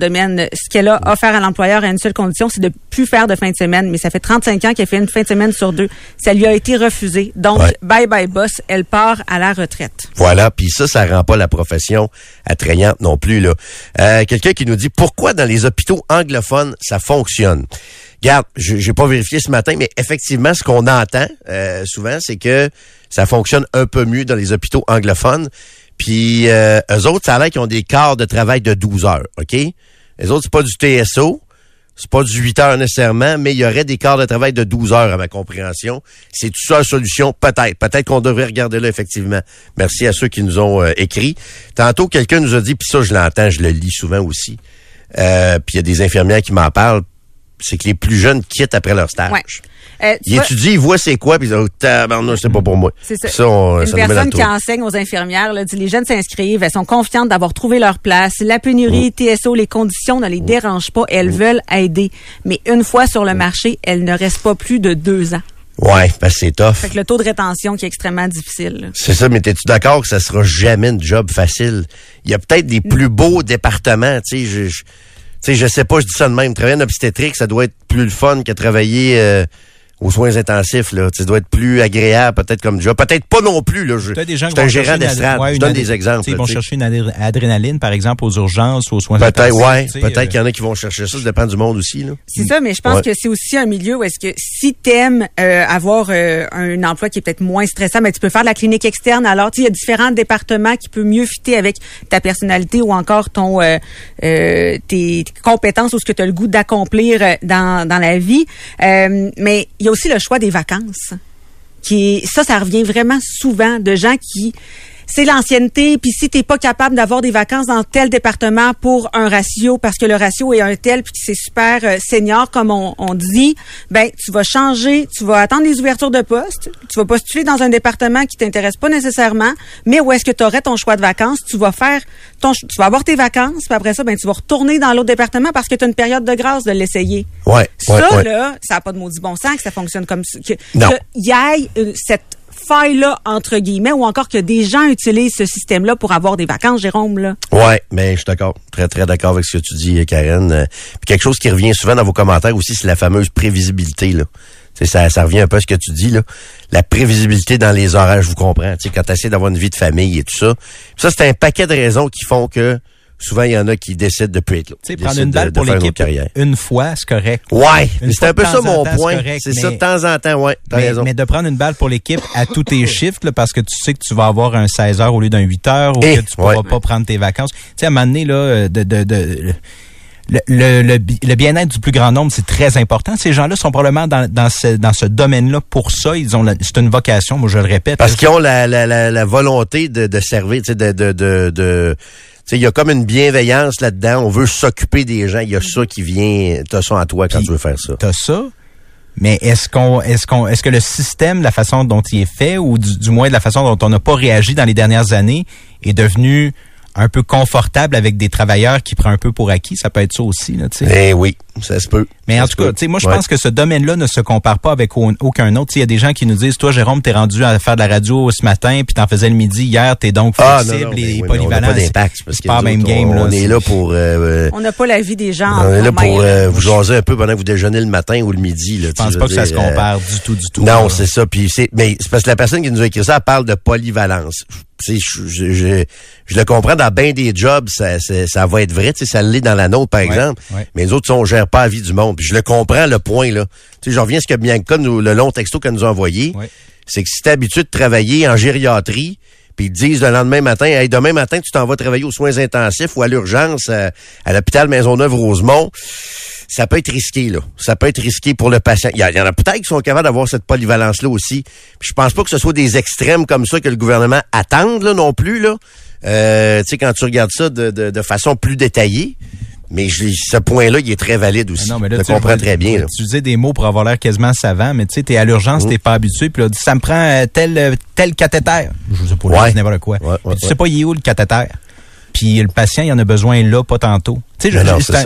domaine. Ce qu'elle a offert à l'employeur à une seule condition, c'est de plus faire de fin de semaine. Mais ça fait 35 ans qu'elle fait une fin de semaine sur deux. Ça lui a été refusé. Donc, Ouais. bye bye boss, elle part à la retraite. Voilà, puis ça, ça rend pas la profession attrayante non plus. là. Euh, Quelqu'un qui nous dit pourquoi dans les hôpitaux anglophones ça fonctionne? Regarde, je j'ai pas vérifié ce matin, mais effectivement, ce qu'on entend euh, souvent, c'est que ça fonctionne un peu mieux dans les hôpitaux anglophones. Puis euh, eux autres, ça a l'air qu'ils ont des quarts de travail de 12 heures, OK? Les autres, c'est pas du TSO. C'est pas du 8 heures nécessairement, mais il y aurait des quarts de travail de 12 heures à ma compréhension. C'est tout ça la solution? Peut-être. Peut-être qu'on devrait regarder là, effectivement. Merci à ceux qui nous ont euh, écrit. Tantôt, quelqu'un nous a dit, puis ça, je l'entends, je le lis souvent aussi. Euh, puis il y a des infirmières qui m'en parlent. C'est que les plus jeunes quittent après leur stage. Euh, tu Ils vois, étudient, ils voient c'est quoi, puis ils disent, oh, tabarnouche, c'est pas pour moi. C'est ça. Ça, on- Une ça personne qui enseigne aux infirmières là, dit les jeunes s'inscrivent, elles sont confiantes d'avoir trouvé leur place. La pénurie, Mm. TSO, les conditions ne les dérangent pas. Elles veulent aider. Mais une fois sur Mm. le marché, elles ne restent pas plus de deux ans. Ouais, parce que c'est tough. Fait que le taux de rétention qui est extrêmement difficile. C'est ça, mais t'es-tu d'accord que ça sera jamais une job facile? Il y a peut-être des plus beaux départements, tu sais, je, je, tu sais, je sais pas, je dis ça de même. Travailler en obstétrique, ça doit être plus le fun que travailler euh, aux soins intensifs, là. Tu doit être plus agréable, peut-être comme job. Peut-être pas non plus, là. Je, des gens je qui suis un vont gérant chercher une d'estrade. ouais, je donne des exemples. Ils là, vont tu sais. chercher une adré- adrénaline, par exemple, aux urgences, aux soins Peut-être, intensifs, ouais. Peut-être euh, qu'il y en a qui vont chercher ça. Ça dépend du monde aussi, là. C'est ça, mais je pense Ouais. que c'est aussi un milieu où est-ce que si t'aimes euh, avoir euh, un emploi qui est peut-être moins stressant, mais tu peux faire de la clinique externe. Alors, tu sais, il y a différents départements qui peuvent mieux fitter avec ta personnalité ou encore ton euh, euh, tes, compétences ou ce que tu as le goût d'accomplir dans, dans la vie. Euh, mais il y a aussi le choix des vacances. Qui ça, ça revient vraiment souvent de gens qui c'est l'ancienneté, puis si t'es pas capable d'avoir des vacances dans tel département pour un ratio, parce que le ratio est un tel, puis c'est super euh, senior, comme on, on dit, ben tu vas changer, tu vas attendre les ouvertures de poste, tu vas postuler dans un département qui t'intéresse pas nécessairement, mais où est-ce que tu aurais ton choix de vacances, tu vas faire ton, tu vas avoir tes vacances, puis après ça, ben tu vas retourner dans l'autre département parce que tu as une période de grâce de l'essayer. Ouais, Ça, ouais, ouais. là, ça n'a pas de maudit bon sens que ça fonctionne comme ça. Que, Non. que y euh, cette faille-là, entre guillemets, ou encore que des gens utilisent ce système-là pour avoir des vacances, Jérôme, là. Mais je suis d'accord. Très, très d'accord avec ce que tu dis, Karen. Euh, Puis quelque chose qui revient souvent dans vos commentaires aussi, c'est la fameuse prévisibilité, là. Ça, ça revient un peu à ce que tu dis, là. La prévisibilité dans les horaires, je vous comprends. Sais, quand tu essaies d'avoir une vie de famille et tout ça. Puis ça, c'est un paquet de raisons qui font que souvent, il y en a qui décident de plus être là. Tu sais, prendre une balle de- pour l'équipe une fois, c'est correct. Ouais, c'est un peu ça mon temps, point. C'est ça, de temps en temps, ouais. T'as Mais, raison. mais de prendre une balle pour l'équipe à tous tes shifts, là, parce que tu sais que tu vas avoir un 16 heures au lieu d'un 8 heures, ou Eh, que tu pourras ouais. pas prendre tes vacances. Tu sais, à un moment donné, là, euh, de, de, de, le, le, le, bi- le bien-être du plus grand nombre, c'est très important. Ces gens-là sont probablement dans, dans ce, dans ce domaine-là pour ça. Ils ont c'est une vocation, moi je le répète. Parce qu'ils ont la, la, la, la volonté de, de servir, tu sais, de, de, de, de- il y a comme une bienveillance là-dedans. On veut s'occuper des gens. Il y a ça qui vient, t'as ça en toi quand tu veux faire ça. T'as ça. Mais est-ce qu'on, est-ce qu'on, est-ce que le système, la façon dont il est fait, ou du, du moins de la façon dont on n'a pas réagi dans les dernières années, est devenu un peu confortable avec des travailleurs qui prend un peu pour acquis? Ça peut être ça aussi, là, tu sais. Eh oui, ça se peut. Mais Ça en tout cas, peut. tu sais, moi, je Ouais. pense que ce domaine-là ne se compare pas avec au- aucun autre. Tu sais, Il y a des gens qui nous disent, toi, Jérôme, t'es rendu à faire de la radio ce matin, puis t'en faisais le midi hier, t'es donc Ah, non, flexible non, mais et oui, on polyvalent. pas d'impact. C'est pas même autres, game, on, là. On est là pour, euh, On n'a pas la vie des gens on est là pour euh, vous jaser un peu pendant que vous déjeunez le matin ou le midi. Là, Je pense pas que ça se compare du tout, du tout. Non, c'est ça. Puis c'est, mais c'est parce que la personne qui nous a écrit ça, elle parle de polyvalence. Tu sais, je, je, je, je le comprends dans bien des jobs, ça, ça, ça va être vrai. Tu sais, ça l'est dans la nôtre, par exemple. ouais. Mais les autres, on gère pas la vie du monde. Puis je le comprends, le point là. Tu sais, je reviens à ce que Bianca, nous, le long texto qu'elle nous a envoyé, c'est que si t'es habitué de travailler en gériatrie, puis ils te disent le lendemain matin, hey, demain matin, tu t'en vas travailler aux soins intensifs ou à l'urgence à, à l'hôpital Maisonneuve-Rosemont, ça peut être risqué, là. Ça peut être risqué pour le patient. Il y, a- il y en a peut-être qui sont capables d'avoir cette polyvalence-là aussi. Puis je pense pas que ce soit des extrêmes comme ça que le gouvernement attende, là, non plus, là. Euh, tu sais, quand tu regardes ça de, de, de façon plus détaillée. Mais je- ce point-là, il est très valide aussi. Ah Non, mais là, je tu comprends très bien, là. utiliser des mots pour avoir l'air quasiment savant, mais tu sais, t'es à l'urgence, t'es pas habitué, puis là, ça me prend euh, tel, euh, tel cathéter. Je sais pas, Ouais. n'importe quoi. Ouais, ouais, tu sais pas, il est où le cathéter? Puis le patient, il en a besoin là, pas tantôt. Tu sais,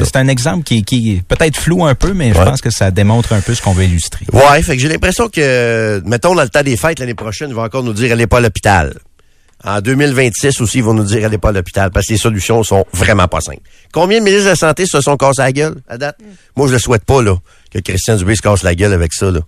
c'est un, exemple qui, qui est peut-être flou un peu, mais je pense que ça démontre un peu ce qu'on veut illustrer. Ouais, fait que j'ai l'impression que, mettons, dans le temps des fêtes l'année prochaine, il va encore nous dire, elle n'est pas à l'hôpital. En 2026 aussi, ils vont nous dire allez pas à l'hôpital parce que les solutions sont vraiment pas simples. Combien de ministres de la Santé se sont cassés la gueule à date? Moi, je le souhaite pas, là, que Christian Dubé se casse la gueule avec ça, là.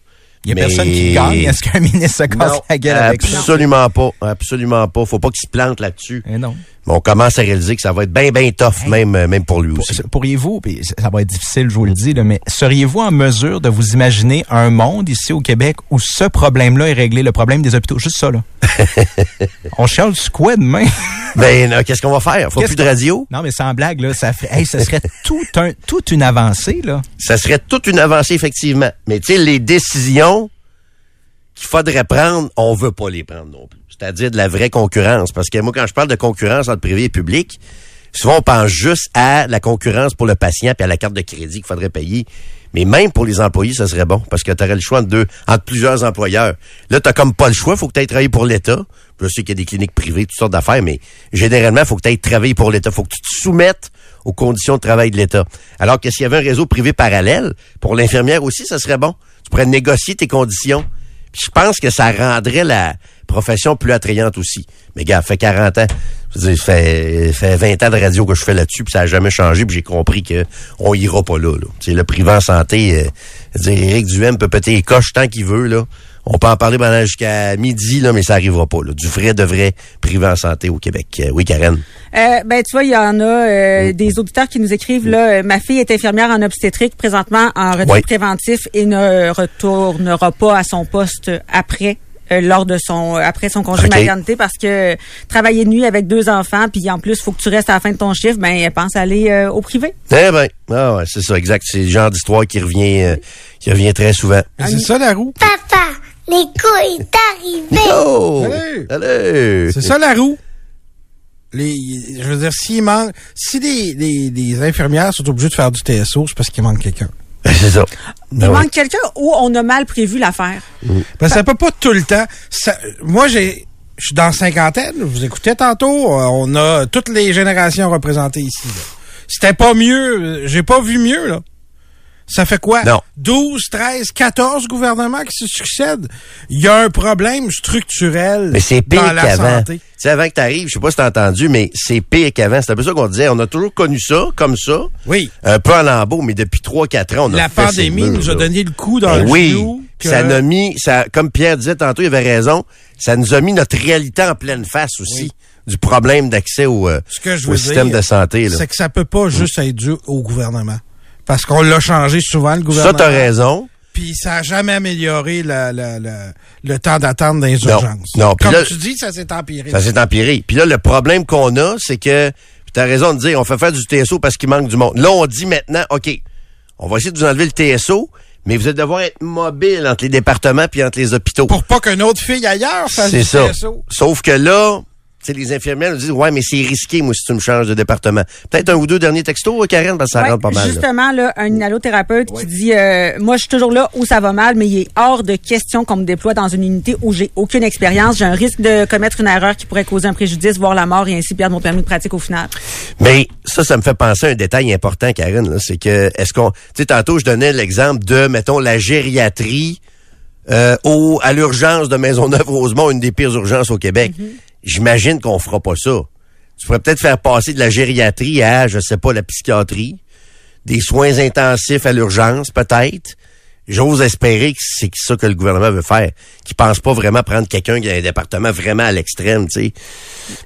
Il y a Mais- personne qui gagne. Est-ce qu'un ministre se casse Non, la gueule avec ça? absolument pas. Absolument pas. Faut pas qu'il se plante là-dessus. Eh non. Mais on commence à réaliser que ça va être bien, bien tough, même, euh, même pour lui Pour- aussi. Pourriez-vous, ça va être difficile, je vous le dis, là, mais seriez-vous en mesure de vous imaginer un monde ici au Québec où ce problème-là est réglé, le problème des hôpitaux? Juste ça, là. On chiale quoi demain? Ben, qu'est-ce qu'on va faire? Faut plus de radio? Non, mais sans blague, là, ça ferait, hey, ça serait tout un, toute une avancée, là. Ça serait toute une avancée, effectivement. Mais tu sais, les décisions qu'il faudrait prendre, on veut pas les prendre non plus. C'est-à-dire de la vraie concurrence. Parce que moi, quand je parle de concurrence entre privé et public, souvent on pense juste à la concurrence pour le patient puis à la carte de crédit qu'il faudrait payer. Mais même pour les employés, ça serait bon. Parce que tu aurais le choix entre deux, entre plusieurs employeurs. Là, tu comme pas le choix, faut que tu ailles travailler pour l'État. Je sais qu'il y a des cliniques privées, toutes sortes d'affaires, mais généralement, faut que tu ailles travailler pour l'État. faut que tu te soumettes aux conditions de travail de l'État. Alors que s'il y avait un réseau privé parallèle, pour l'infirmière aussi, ça serait bon. Tu pourrais négocier tes conditions. Puis je pense que ça rendrait la profession plus attrayante aussi. Mais gars, ça fait 40 ans. Je veux fait, fait 20 ans de radio que je fais là-dessus, puis ça n'a jamais changé, puis j'ai compris que on ira pas là. là. Tu sais, le privé en santé, euh, je veux dire, Éric Duhem peut péter les coches tant qu'il veut, là. On peut en parler pendant jusqu'à midi, là, mais ça arrivera pas. Là. Du vrai de vrai privé en santé au Québec. Euh, oui, Karen. Euh, ben tu vois, il y en a euh, des auditeurs qui nous écrivent là. euh, ma fille est infirmière en obstétrique présentement en retour Oui. préventif et ne retournera pas à son poste après. Euh, lors de son après son congé OK. maternité parce que euh, travailler de nuit avec deux enfants puis en plus faut que tu restes à la fin de ton chiffre ben elle pense aller euh, au privé. Eh ben, ah ouais, c'est ça, exact. C'est le genre d'histoire qui revient euh, qui revient très souvent. Mais c'est ça la roue. Papa, Nico est arrivé. Oh! Salut! Salut! C'est ça la roue. Les, je veux dire, s'il manque, si les, les, les infirmières sont obligées de faire du TSO, c'est parce qu'il manque quelqu'un. Ben, c'est ça. Il Ben manque quelqu'un ou on a mal prévu l'affaire? Ben, ça peut pas tout le temps. Ça- moi, j'ai, je suis dans la cinquantaine. Vous écoutez tantôt. euh, On a toutes les générations représentées ici. là. C'était pas mieux. euh, J'ai pas vu mieux, là. Ça fait quoi? Non. 12, 13, 14 gouvernements qui se succèdent. Il y a un problème structurel Mais c'est pire dans la qu'avant. santé. Tu sais, avant que t'arrives, je sais pas si t'as entendu, mais c'est pire qu'avant. C'est un peu ça qu'on disait. On a toujours connu ça, comme ça. Oui. Un peu en lambeau, mais depuis 3-4 ans, on a La fait ces pandémie murs, nous a là. donné le coup dans Ben le oui, genou. que- ça nous a mis, ça, comme Pierre disait tantôt, il avait raison, ça nous a mis notre réalité en pleine face aussi, du problème d'accès au, euh, Ce que je au veux système de santé. Là. C'est que ça peut pas juste être dû au gouvernement. Parce qu'on l'a changé souvent, le Ça, gouvernement. t'as raison. Puis ça a jamais amélioré la- la- la- le temps d'attente dans les Non, urgences. non, Comme là- tu dis, ça s'est empiré. Ça s'est empiré. Puis là, le problème qu'on a, c'est que, puis t'as raison de dire, on fait faire du TSO parce qu'il manque du monde. Là, on dit maintenant, OK, on va essayer de vous enlever le TSO, mais vous allez devoir être mobile entre les départements puis entre les hôpitaux. Pour pas qu'une autre fille ailleurs fasse C'est du ça. TSO. Sauf que là, tu sais, les infirmières nous disent, ouais, mais c'est risqué, moi, si tu me changes de département. Peut-être un ou deux derniers textos, euh, Karen, parce que ça Ouais, rentre pas mal. Justement, là, un inhalothérapeute qui dit euh, Moi, je suis toujours là où ça va mal, mais il est hors de question qu'on me déploie dans une unité où j'ai aucune expérience. J'ai un risque de commettre une erreur qui pourrait causer un préjudice, voire la mort et ainsi perdre mon permis de pratique au final. Mais ça, ça me fait penser à un détail important, Karine. là, C'est que, est-ce qu'on... Tu sais, tantôt, je donnais l'exemple de, mettons, la gériatrie euh, au, à l'urgence de Maisonneuve-Rosemont, une des pires urgences au Québec. J'imagine qu'on fera pas ça. Tu pourrais peut-être faire passer de la gériatrie à, je sais pas, la psychiatrie, des soins intensifs à l'urgence, peut-être. J'ose espérer que c'est ça que le gouvernement veut faire, qu'il pense pas vraiment prendre quelqu'un qui a un département vraiment à l'extrême, tu sais.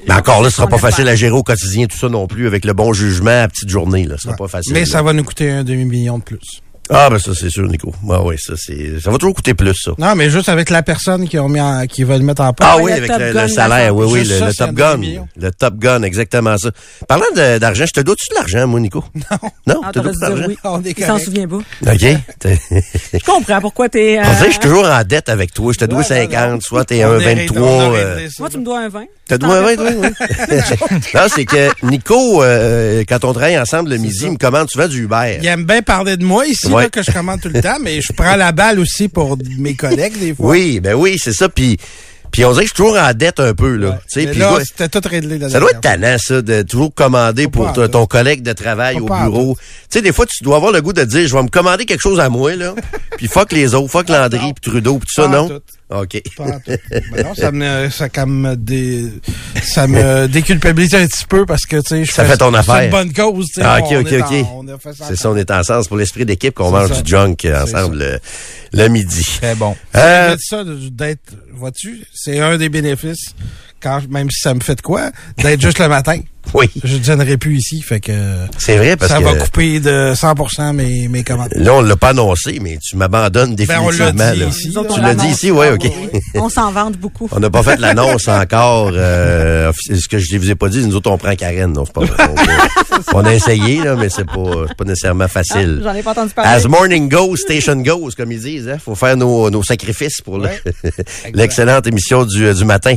Mais encore là, ce sera pas facile à gérer au quotidien, tout ça non plus, avec le bon jugement à petite journée, là. Ce sera Ouais. pas facile. Mais là. ça va nous coûter un demi-million de plus. Ah, ben ça, c'est sûr, Nico. Ah oui, ça, c'est, ça va toujours coûter plus, ça. Non, mais juste avec la personne qui, ont mis en- qui va le mettre en place. Ah oui, le avec le, Gun, le salaire, oui, oui, le, ça, le c'est Top un Gun. Le Top Gun, exactement ça. Parlant d'argent, je te dois-tu de l'argent, moi, Nico? Non. Non? Ah, tu dois d'argent? oui. On est s'en souvient pas. OK. Je comprends pourquoi t'es. euh, On dirait que je suis toujours en dette avec toi. Je te dois Ouais, 50, non, soit t'es un est- 23. on a euh. Moi, tu me dois un vin. T'as T'en dois un fais 20, toi? oui? non, c'est que Nico, euh, quand on travaille ensemble le midi, il me commande souvent du Uber. Il aime bien parler de moi ici, Ouais. là, que je commande tout le temps, mais je prends la balle aussi pour mes collègues, des fois. Oui, ben oui, c'est ça. Puis, puis on dirait que je suis toujours en dette un peu, là. Ouais. Tu sais, Mais puis là, c'était tout réglé. Ça doit être tannant, ça, de toujours commander Pas pour ton, collègue de travail Pas au bureau. Tu sais, des fois, tu dois avoir le goût de dire, je vais me commander quelque chose à moi, là. puis fuck les autres, fuck Landry, puis Trudeau, puis tout ça, non? tout. OK. Ben non, ça me, ça, comme me dé- ça me déculpabilise un petit peu parce que, tu sais, je Ça fais fait ton c'est affaire. une bonne cause, tu sais. Ah, OK, OK, OK. C'est ça, on est ensemble. C'est pour l'esprit d'équipe qu'on mange ça. du junk euh, ensemble le, le midi. Très bon. Euh, ça, d'être, vois-tu, c'est un des bénéfices, quand, même si ça me fait de quoi, d'être juste le matin. Oui, Je ne gênerai plus ici, fait que c'est vrai parce ça que va couper de 100% mes, mes commandes. là, on l'a pas annoncé, mais tu m'abandonnes Ben, on définitivement. dit là. ici, là. Tu l'as dit ici, ouais, OK. Oui, On s'en vante beaucoup. On n'a pas fait l'annonce encore. Euh, ce que je ne vous ai pas dit, nous autres, on prend Karen. Non, c'est pas. On, on a essayé, là, mais c'est pas, c'est pas nécessairement facile. Ah, J'en ai pas entendu parler. As morning goes, station goes, comme ils disent. Hein? faut faire nos, nos sacrifices pour le- l'excellente émission du, du matin.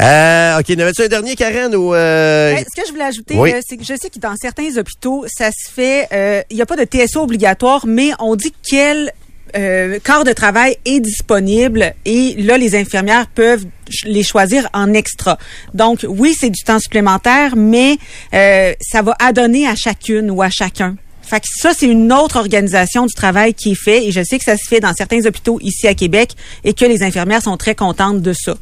Euh, OK, n'avais-tu un dernier, Karen? Ou, euh, Voulais ajouter, Oui. euh, c'est que je sais que dans certains hôpitaux, ça se fait. euh, Il n'y a pas de TSO obligatoire, mais on dit quel euh, corps de travail est disponible et là, les infirmières peuvent les choisir en extra. Donc, oui, c'est du temps supplémentaire, mais euh, ça va adonner à chacune ou à chacun. Fait que ça, c'est une autre organisation du travail qui est fait et je sais que ça se fait dans certains hôpitaux ici à Québec et que les infirmières sont très contentes de ça.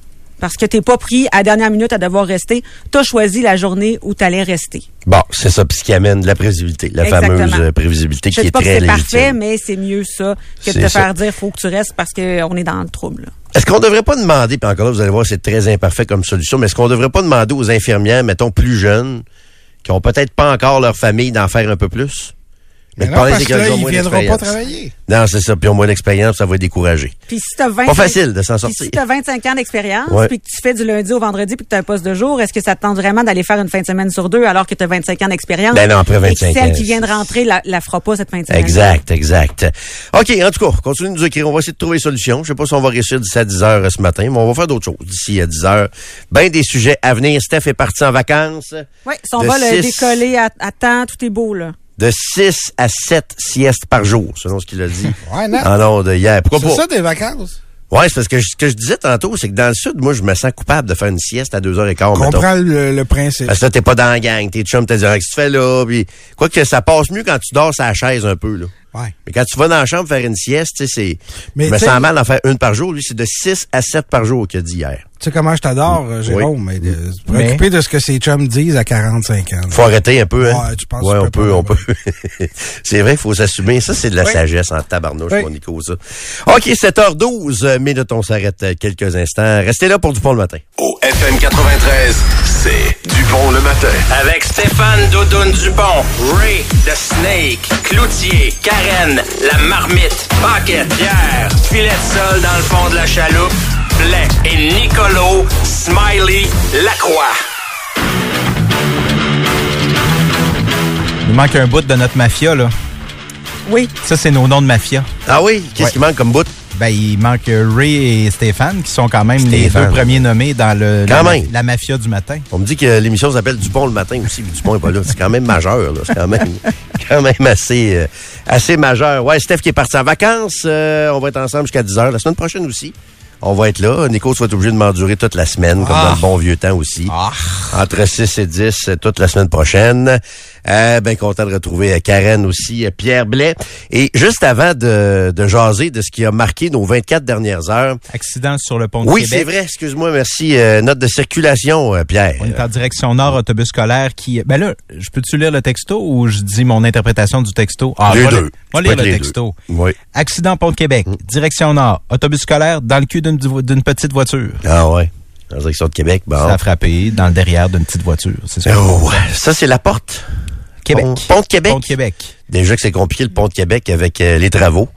Parce que t'es pas pris à la dernière minute à devoir rester. T'as choisi la journée où t'allais rester. Bon, c'est ça, puis ce qui amène la prévisibilité, la Exactement. fameuse euh, prévisibilité Je qui est pas que très c'est légitime. parfait, mais c'est mieux ça que de C'est te ça. faire dire faut que tu restes parce qu'on est dans le trouble. Est-ce qu'on devrait pas demander, puis encore là, vous allez voir, c'est très imparfait comme solution, mais est-ce qu'on devrait pas demander aux infirmières, mettons, plus jeunes, qui ont peut-être pas encore leur famille, d'en faire un peu plus? Mais non, parler parce des que là, ils viendront pas travailler. Non, c'est ça, puis ils ont moins d'expérience, ça va les décourager. Puis si t'as 20 Pas facile de s'en Puis sortir. si tu as 25 ans d'expérience, Ouais. puis que tu fais du lundi au vendredi, puis que tu as un poste de jour, est-ce que ça te tente vraiment d'aller faire une fin de semaine sur deux alors que tu as 25 ans d'expérience? Ben non, après Et que 25 celle ans, qui vient de rentrer la, la fera pas cette fin de semaine. Exact, exact. OK, en tout cas, continuez de nous écrire. On va essayer de trouver des solutions. Je sais pas si on va réussir d'ici à 10 heures ce matin, mais on va faire d'autres choses d'ici à 10 heures. Ben des sujets à venir. Steph est parti en vacances. Oui, si on va le décoller à, à temps, tout est beau, là. De 6 à 7 siestes par jour, selon ce qu'il a dit. Ouais, non. Ah non, de hier. Pourquoi C'est pas? ça des vacances. Ouais, c'est parce que je- ce que je disais tantôt, c'est que dans le sud, moi, je me sens coupable de faire une sieste à 2h15, On mettons. comprend le, le principe. Parce que là, t'es pas dans la gang, t'es chum, t'as dit, qu'est-ce que tu fais là? Puis, quoi que ça passe mieux quand tu dors sur la chaise un peu, là. Ouais. Mais quand tu vas dans la chambre faire une sieste, tu sais, c'est. Mais je me sens mal d'en faire une par jour. Lui, c'est de 6 à 7 par jour qu'il a dit hier. Tu sais comment je t'adore, euh, Jérôme, mais, de, se préoccuper de ce que ces chums disent à 45 ans. là. Faut arrêter un peu, hein? Ouais, tu penses Ouais, on peut, on peut. c'est vrai, il faut s'assumer. Ça, c'est de la Oui. sagesse en tabarnouche, Oui. mon Nico, ça. OK, 7h12 euh, minutes, on s'arrête euh, quelques instants. Restez là pour Dupont le matin. Au FM 93, c'est Dupont le matin. Avec Stéphane Doudoune Dupont, Ray the Snake, Cloutier, Karen, la marmite, Paquette, Pierre, filet de sol dans le fond de la chaloupe, Blais et Nicolo, Smiley, Lacroix. Il manque un bout de notre mafia, là. Oui. Ça, c'est nos noms de mafia. Ah oui? Qu'est-ce Ouais. qui manque comme bout? Ben, il manque Ray et Stéphane, qui sont quand même les deux premiers nommés dans le, Quand la, même. la mafia du matin. On me dit que l'émission s'appelle Dupont le matin aussi, puis Dupont est pas là. C'est quand même majeur, là. C'est quand même, quand même assez, euh, assez majeur. Ouais, Steph qui est parti en vacances. euh, on va être ensemble jusqu'à 10 heures. La semaine prochaine aussi. On va être là. Nico va être obligé de m'endurer toute la semaine, comme Ah. dans le bon vieux temps aussi. Ah. Entre 6 et 10, euh, toute la semaine prochaine. Euh, ben content de retrouver euh, Karen aussi, Pierre Blais. Et juste avant de, de jaser de ce qui a marqué nos 24 dernières heures. Accident sur le pont de Oui, Québec. c'est vrai. Excuse-moi, merci. Euh, note de circulation, euh, Pierre. On est en direction nord, autobus scolaire qui... Ben là, je peux-tu lire le texto ou je dis mon interprétation du texto? Ah, Les vais deux. peut lire le texto. deux. Oui. Accident pont de Québec, direction nord, autobus scolaire dans le cul d'une d'une petite voiture. Ah ouais. En direction de Québec, bon. Ça a frappé dans le derrière d'une petite voiture. C'est ça? Oh, ça, c'est la porte? Québec. Pont, pont de Québec. Pont de Québec. Déjà que c'est compliqué, le pont de Québec, avec euh, les travaux.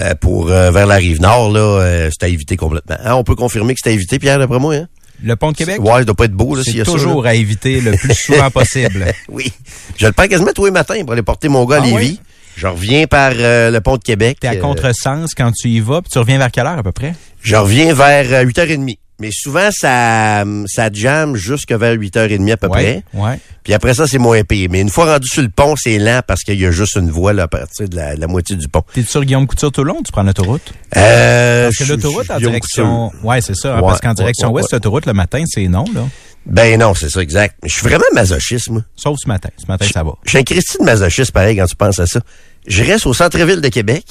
Euh, pour euh, vers la rive nord, là, c'est à éviter complètement. Hein, on peut confirmer que à éviter, Pierre, d'après moi, hein? Le pont de Québec, Ouais, il doit pas être beau, là, s'il y c'est a toujours ça. à éviter le plus souvent possible. Oui. Je le prends quasiment tous les matins pour aller porter mon gars à Ah Lévis. oui? Je reviens par euh, le pont de Québec. T'es à contresens quand tu y vas, puis tu reviens vers quelle heure à peu près? Je reviens vers euh, 8h30. Mais souvent, ça, ça jamme jusque vers 8h30 à peu près. Ouais. Puis après ça, c'est moins pire. Mais une fois rendu sur le pont, c'est lent parce qu'il y a juste une voie là, à partir de la, la moitié du pont. T'es sur Guillaume Couture tout le long tu prends l'autoroute? Euh, Parce que l'autoroute en direction. Couture. Ouais, c'est ça. hein, parce qu'en direction ouest, l'autoroute le matin, c'est non, là. Ben non, c'est ça, exact. Je suis vraiment masochiste, moi. Sauf ce matin. Ce matin, ça va. Je suis un Christy de masochiste, pareil, quand tu penses à ça. Je reste au centre-ville de Québec.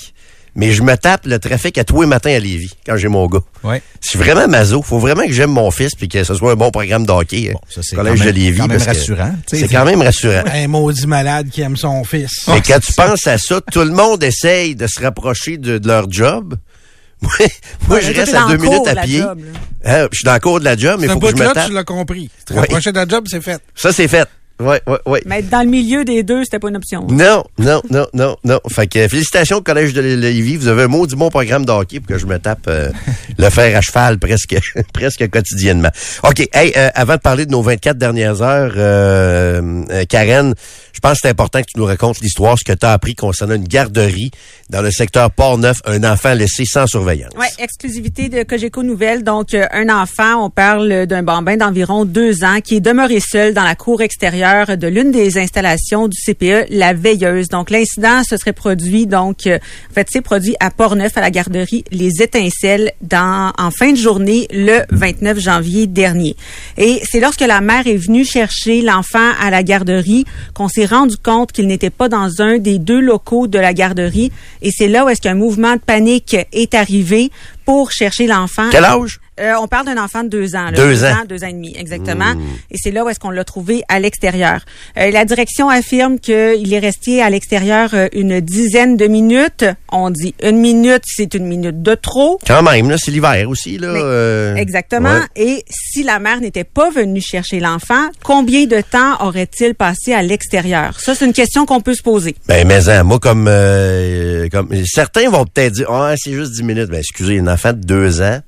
Mais je me tape le trafic à tous les matins à Lévis quand j'ai mon gars. Ouais. C'est vraiment maso. Faut vraiment que j'aime mon fils puis que ce soit un bon programme de hockey. Bon, ça, c'est Collège quand même- de Lévis. quand même rassurant, C'est quand même rassurant. Un maudit malade qui aime son fils. Mais quand tu penses à ça, tout le monde essaye de se rapprocher de, de leur job. Moi, moi Ouais, je reste à deux minutes à pied. job. Hein, je suis dans le cours de la job, mais faut que je me tape. tu l'as compris. Te rapprocher de la job, c'est fait. Ça, c'est fait. Oui, oui, oui. Mais être dans le milieu des deux, c'était pas une option. Non, non, non, non, non. Fait que félicitations au Collège de Lévis. Vous avez un mot du bon programme de hockey pour que je me tape euh, le fer à cheval presque presque quotidiennement. OK. Hey, euh, avant de parler de nos 24 dernières heures, euh, Karen, je pense que c'est important que tu nous racontes l'histoire, ce que tu as appris concernant une garderie dans le secteur Port-Neuf, un enfant laissé sans surveillance. Ouais, exclusivité de Cogeco Nouvelle. Donc, un enfant, on parle d'un bambin d'environ deux ans qui est demeuré seul dans la cour extérieure de l'une des installations du CPE, la Veilleuse. Donc, l'incident se serait produit, donc, euh, en fait, c'est produit à Port-Neuf, à la garderie Les Étincelles, dans, en fin de journée, le 29 janvier dernier. Et c'est lorsque la mère est venue chercher l'enfant à la garderie qu'on s'est rendu compte qu'il n'était pas dans un des deux locaux de la garderie. Et c'est là où est-ce qu'un mouvement de panique est arrivé pour chercher l'enfant. Quel âge? Euh, on parle d'un enfant de deux ans. là. Deux ans. Deux ans et demi, exactement. Et c'est là où est-ce qu'on l'a trouvé à l'extérieur. Euh, la direction affirme qu'il est resté à l'extérieur euh, une dizaine de minutes. On dit une minute, c'est une minute de trop. Quand même, là, c'est l'hiver aussi, là. Mais- euh, Exactement. ouais. Et si la mère n'était pas venue chercher l'enfant, combien de temps aurait-il passé à l'extérieur? Ça, c'est une question qu'on peut se poser. Ben, mais hein, moi, comme, euh, comme certains vont peut-être dire, ah, c'est juste 10 minutes. Ben, excusez, un enfant de deux ans,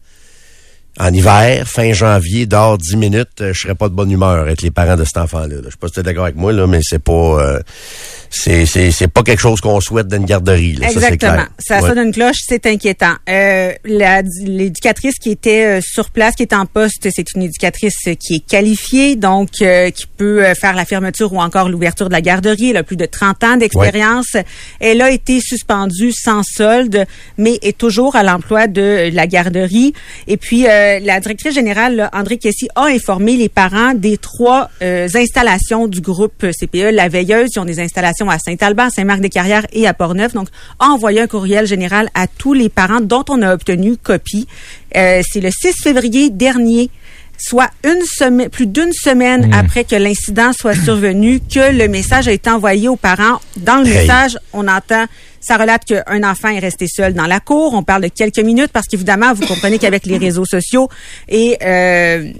en hiver, fin janvier, dehors 10 minutes, euh, je serais pas de bonne humeur avec les parents de cet enfant-là. là. Je sais pas si t'es d'accord avec moi, là, mais c'est pas, euh, c'est, c'est, c'est pas quelque chose qu'on souhaite dans une garderie, là. Ça, Exactement. Ça, Ouais. sonne une cloche, c'est inquiétant. Euh, L'éducatrice qui était euh, sur place, qui est en poste, c'est une éducatrice qui est qualifiée, donc euh, qui peut euh, faire la fermeture ou encore l'ouverture de la garderie. Elle a plus de 30 ans d'expérience. Elle a été suspendue sans solde, mais est toujours à l'emploi de la garderie. Et puis, euh, la directrice générale, là, André Kessy, a informé les parents des trois euh, installations du groupe CPE. La Veilleuse, ils ont des installations à Saint-Alban, Saint-Marc-des-Carrières et à Portneuf. Donc, a envoyé un courriel général à tous les parents dont on a obtenu copie. Euh, C'est le 6 février dernier soit une semaine, plus d'une semaine après que l'incident soit survenu, que le message a été envoyé aux parents. Dans le Hey. message, on entend, ça relate qu'un enfant est resté seul dans la cour. On parle de quelques minutes parce qu'évidemment, vous comprenez qu'avec les réseaux sociaux et euh,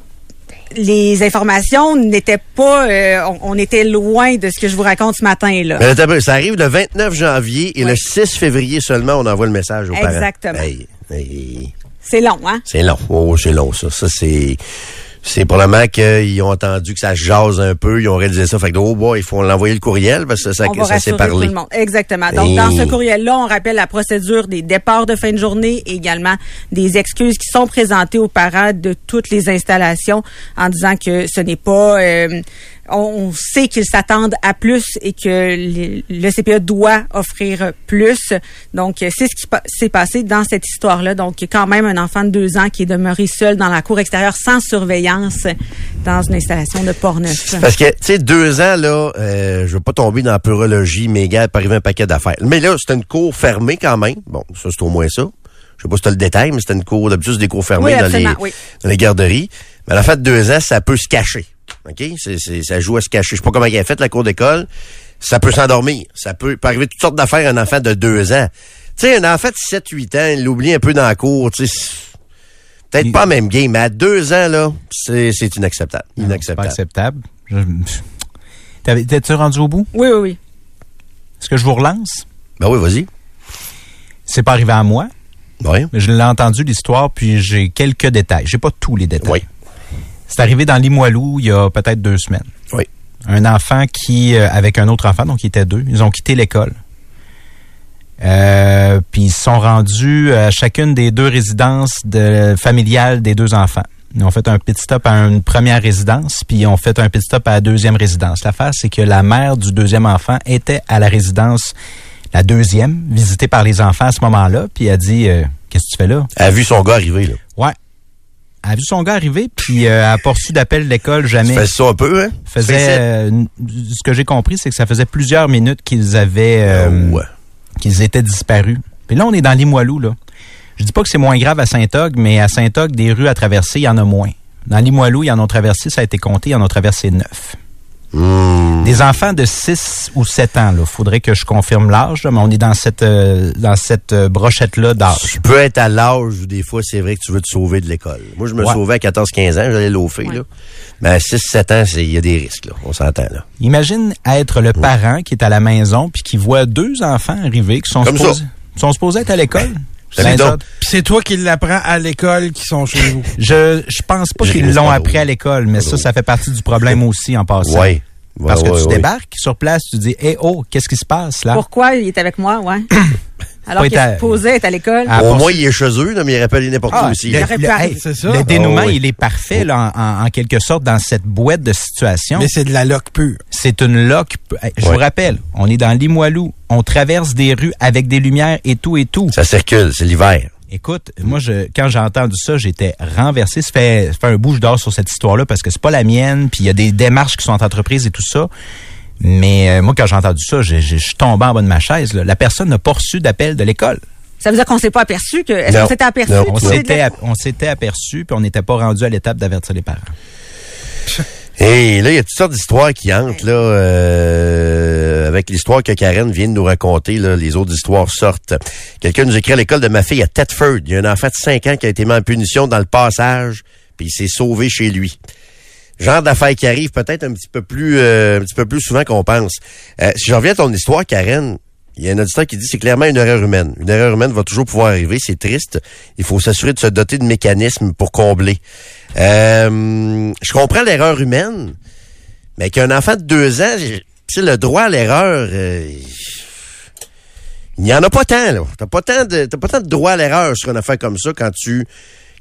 les informations n'étaient pas, euh, on, on était loin de ce que je vous raconte ce matin là. Mais ça arrive le 29 janvier et le 6 février seulement, on envoie le message aux parents. Exactement. Hey, hey. C'est long, hein? C'est long. Oh, c'est long, ça. Ça, c'est. C'est probablement qu'ils ont entendu que ça se jase un peu, ils ont réalisé ça. Fait que, oh, boy, il faut l'envoyer le courriel parce que ça, on va ça s'est parlé. tout le monde. Exactement. Donc, dans ce courriel-là, on rappelle la procédure des départs de fin de journée et également des excuses qui sont présentées aux parents de toutes les installations en disant que ce n'est pas... euh, on, sait qu'ils s'attendent à plus et que le, le CPE doit offrir plus. Donc, c'est ce qui pa- s'est passé dans cette histoire-là. Donc, quand même un enfant de deux ans qui est demeuré seul dans la cour extérieure sans surveillance dans une installation de Portneuf. Parce que, tu sais, deux ans, là, euh, je veux pas tomber dans la purologie, mais gars, il peut arriver un paquet d'affaires. Mais là, c'était une cour fermée quand même. Bon, ça, c'est au moins ça. Je sais pas si tu le détail, mais c'était une cour, d'habitude, des cours fermées Oui, dans, les, absolument, oui. dans les garderies. Mais à la fin de deux ans, ça peut se cacher. OK? C'est, c'est- ça joue à se cacher. Je sais pas comment il a fait, la cour d'école. Ça peut s'endormir. Ça peut, peut arriver toutes sortes d'affaires à un enfant de deux ans. Tu sais, un enfant de 7-8 ans, il l'oublie un peu dans la cour, tu Peut-être Il- pas même game, mais à deux ans, là, c'est, c'est inacceptable. C'est pas Inacceptable. acceptable. Je- T'avais- T'es-tu rendu au bout? Oui, oui, oui. Est-ce que je vous relance? Ben oui, vas-y. C'est pas arrivé à moi, Oui. mais je l'ai entendu l'histoire, puis j'ai quelques détails. J'ai pas tous les détails. Oui. C'est arrivé dans Limoilou il y a peut-être deux semaines. Oui. Un enfant qui, euh, avec un autre enfant, donc ils étaient deux, ils ont quitté l'école. Euh, puis ils se sont rendus à chacune des deux résidences de, familiales des deux enfants. Ils ont fait un petit stop à une première résidence, puis ils ont fait un petit stop à la deuxième résidence. L'affaire, c'est que la mère du deuxième enfant était à la résidence, la deuxième, visitée par les enfants à ce moment-là, puis elle a dit euh, Qu'est-ce que tu fais là? Elle a vu son gars arriver, là. Ouais. Elle a vu son gars arriver, puis euh, pas reçu d'appel de l'école jamais. Tu fais ça un peu, hein? faisait Fais ça. euh, ce que j'ai compris c'est que ça faisait plusieurs minutes qu'ils avaient euh, Oh, ouais. qu'ils étaient disparus Puis là, on est dans Limoilou, là. Je dis pas que c'est moins grave à Saint-Og, mais à Saint-Og, des rues à traverser, il y en a moins. Dans Limoilou, ils en ont traversé, ça a été compté, ils en ont traversé neuf. Hmm. Des enfants de 6 ou 7 ans, là. Faudrait que je confirme l'âge, mais on est dans cette, euh, dans cette euh, brochette-là d'âge. Tu peux être à l'âge où des fois, c'est vrai que tu veux te sauver de l'école. Moi, je me Ouais. sauvais à 14-15 ans, j'allais l'offrir, là. Mais à 6-7 ans, il y a des risques, là. On s'entend, là. Imagine être le parent qui est à la maison puis qui voit deux enfants arriver qui sont Comme ça. supposés, sont supposés être à l'école. Ben, c'est toi qui l'apprends à l'école qui sont chez vous. Je, je pense pas qu'ils l'ont appris à l'école, mais ça, ça fait partie du problème aussi en passant. Ouais. Ouais, Parce que tu ouais. débarques sur place, tu dis, eh oh, qu'est-ce qui se passe là? Pourquoi il est avec moi, ouais? Alors qu'il est supposé être à l'école. Ah, Au pour- moins, il est chez eux, là, mais il rappelle n'importe Ah, où aussi. le, le- arriver. C'est ça. le dénouement, Ah, oui. il est parfait là, en, en- en quelque sorte dans cette boîte de situation. Mais c'est de la loc pure. C'est une loque. Je Ouais. vous rappelle, on est dans Limoilou. On traverse des rues avec des lumières et tout et tout. Ça circule, c'est l'hiver. Écoute, moi, je, quand j'ai entendu ça, j'étais renversé. Ça fait, ça fait un bout je dors sur cette histoire-là parce que c'est pas la mienne. Puis il y a des démarches qui sont entreprises et tout ça. Mais euh, moi, quand j'ai entendu ça, je suis tombé en bas de ma chaise. là. La personne n'a pas reçu d'appel de l'école. Ça veut dire qu'on s'est pas aperçu que. Est-ce qu'on s'était aperçu? Non. s'était, la- on s'était aperçu, puis on n'était pas rendu à l'étape d'avertir les parents. Et là, il y a toutes sortes d'histoires qui entrent, là, euh, avec l'histoire que Karen vient de nous raconter, là, les autres histoires sortent. Quelqu'un nous écrit à l'école de ma fille à Thetford. Il y a un enfant de 5 ans qui a été mis en punition dans le passage, puis il s'est sauvé chez lui. Genre d'affaires qui arrivent peut-être un petit peu plus euh, un peu plus souvent qu'on pense. Euh, si je reviens à ton histoire, Karen, il y a un auditeur qui dit c'est clairement une erreur humaine. Une erreur humaine va toujours pouvoir arriver, c'est triste. Il faut s'assurer de se doter de mécanismes pour combler. Euh, je comprends l'erreur humaine, mais qu'un enfant de deux ans, sais, le droit à l'erreur, il n'y en a pas tant, là. T'as pas pas tant de droit à l'erreur sur une affaire comme ça quand tu,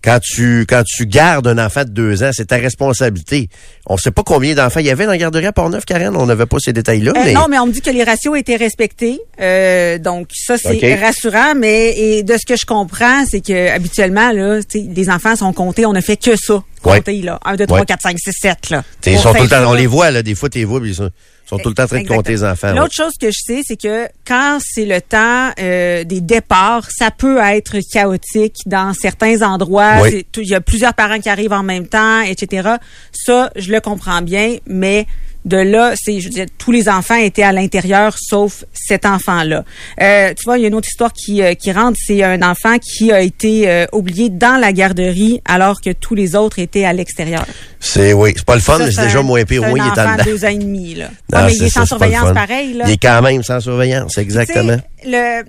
quand tu, quand tu gardes un enfant de deux ans. C'est ta responsabilité. On sait pas combien d'enfants il y avait dans la garderie à Port-Neuf, Karen. On n'avait pas ces détails-là, Euh, mais. Non, mais on me dit que les ratios étaient respectés. Euh, donc ça c'est rassurant, mais et de ce que je comprends, c'est que habituellement là, tu les enfants sont comptés, on ne fait que ça, Ouais. compter là, 1 2 3 Ouais. 4 5 6 7 là. Ils sont tout le temps, on les voit, là, des fois, t'es vois, puis ils sont, sont tout le temps en train de compter les enfants. L'autre chose que je sais, c'est que quand c'est le temps euh, des départs, ça peut être chaotique dans certains endroits. Oui. Il y a plusieurs parents qui arrivent en même temps, etc. Ça, je le comprends bien, mais de là, c'est, je veux dire, tous les enfants étaient à l'intérieur, sauf cet enfant-là. Euh, tu vois, il y a une autre histoire qui, euh, qui rentre, c'est un enfant qui a été euh, oublié dans la garderie alors que tous les autres étaient à l'extérieur. C'est, oui, c'est pas le fun, Ça, mais c'est déjà moins pire. Un il est en de deux ans et demi, là. Non, Ouais, mais il est ça, sans surveillance pareil, là. Il est quand même sans surveillance, exactement. Le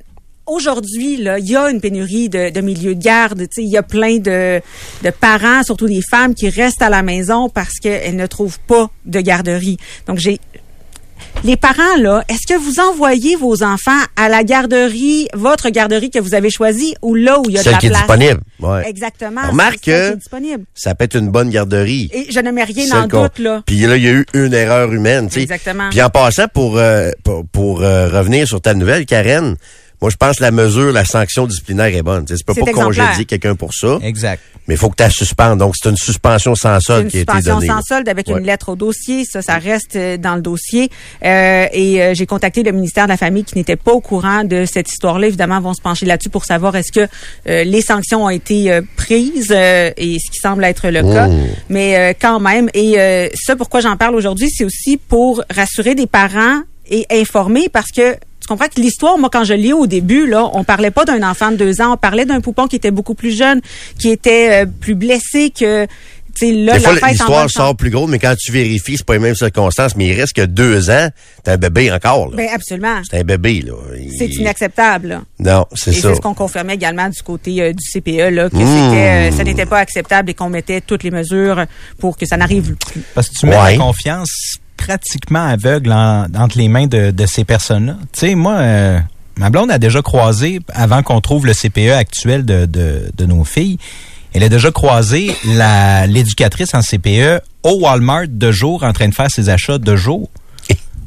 aujourd'hui, là, il y a une pénurie de, de milieux de garde. Tu sais, il y a plein de, de parents, surtout des femmes, qui restent à la maison parce qu'elles ne trouvent pas de garderie. Donc, j'ai les parents, là, est-ce que vous envoyez vos enfants à la garderie, votre garderie que vous avez choisie, ou là où il y a de la qui est disponible. Ouais. Exactement. Remarque que-. Ça peut être une bonne garderie. Et je ne mets rien Celle en doute, là. Puis là, il y a eu une erreur humaine. tu sais. Exactement. Puis en passant, pour, euh, pour, pour, euh, revenir sur ta nouvelle, Karen, moi, je pense que la mesure, la sanction disciplinaire est bonne. Tu peux C'est pas exemplaire. congédier quelqu'un pour ça, Exact. mais il faut que tu la suspendes. Donc, c'est une suspension sans solde une qui a été suspension donnée. sans là. solde avec Ouais. une lettre au dossier. Ça, ça reste euh, dans le dossier. Euh, et euh, j'ai contacté le ministère de la Famille qui n'était pas au courant de cette histoire-là. Évidemment, ils vont se pencher là-dessus pour savoir est-ce que euh, les sanctions ont été euh, prises euh, et ce qui semble être le cas. Mmh. Mais euh, quand même. Et euh, ça, pourquoi j'en parle aujourd'hui, c'est aussi pour rassurer des parents et informer parce que tu comprends que l'histoire, moi, quand je lis au début, là, on parlait pas d'un enfant de deux ans, on parlait d'un poupon qui était beaucoup plus jeune, qui était euh, plus blessé que, tu sais, là, Des fois, l'histoire sort plus gros, mais quand tu vérifies, c'est pas les mêmes circonstances, mais il reste que deux ans, t'es un bébé encore. là. Ben absolument. c'est un bébé, là. Il- C'est inacceptable. là. Non, c'est Et ça. c'est ce qu'on confirmait également du côté euh, du CPE là, que Mmh. c'était, euh, ça n'était pas acceptable et qu'on mettait toutes les mesures pour que ça n'arrive plus. Parce que tu mets Ouais. la confiance pratiquement aveugle en- entre les mains de, ces personnes-là. Tu sais, moi, euh, ma blonde a déjà croisé, avant qu'on trouve le CPE actuel de, de, nos filles, elle a déjà croisé l'éducatrice en CPE au Walmart de jour en train de faire ses achats de jour.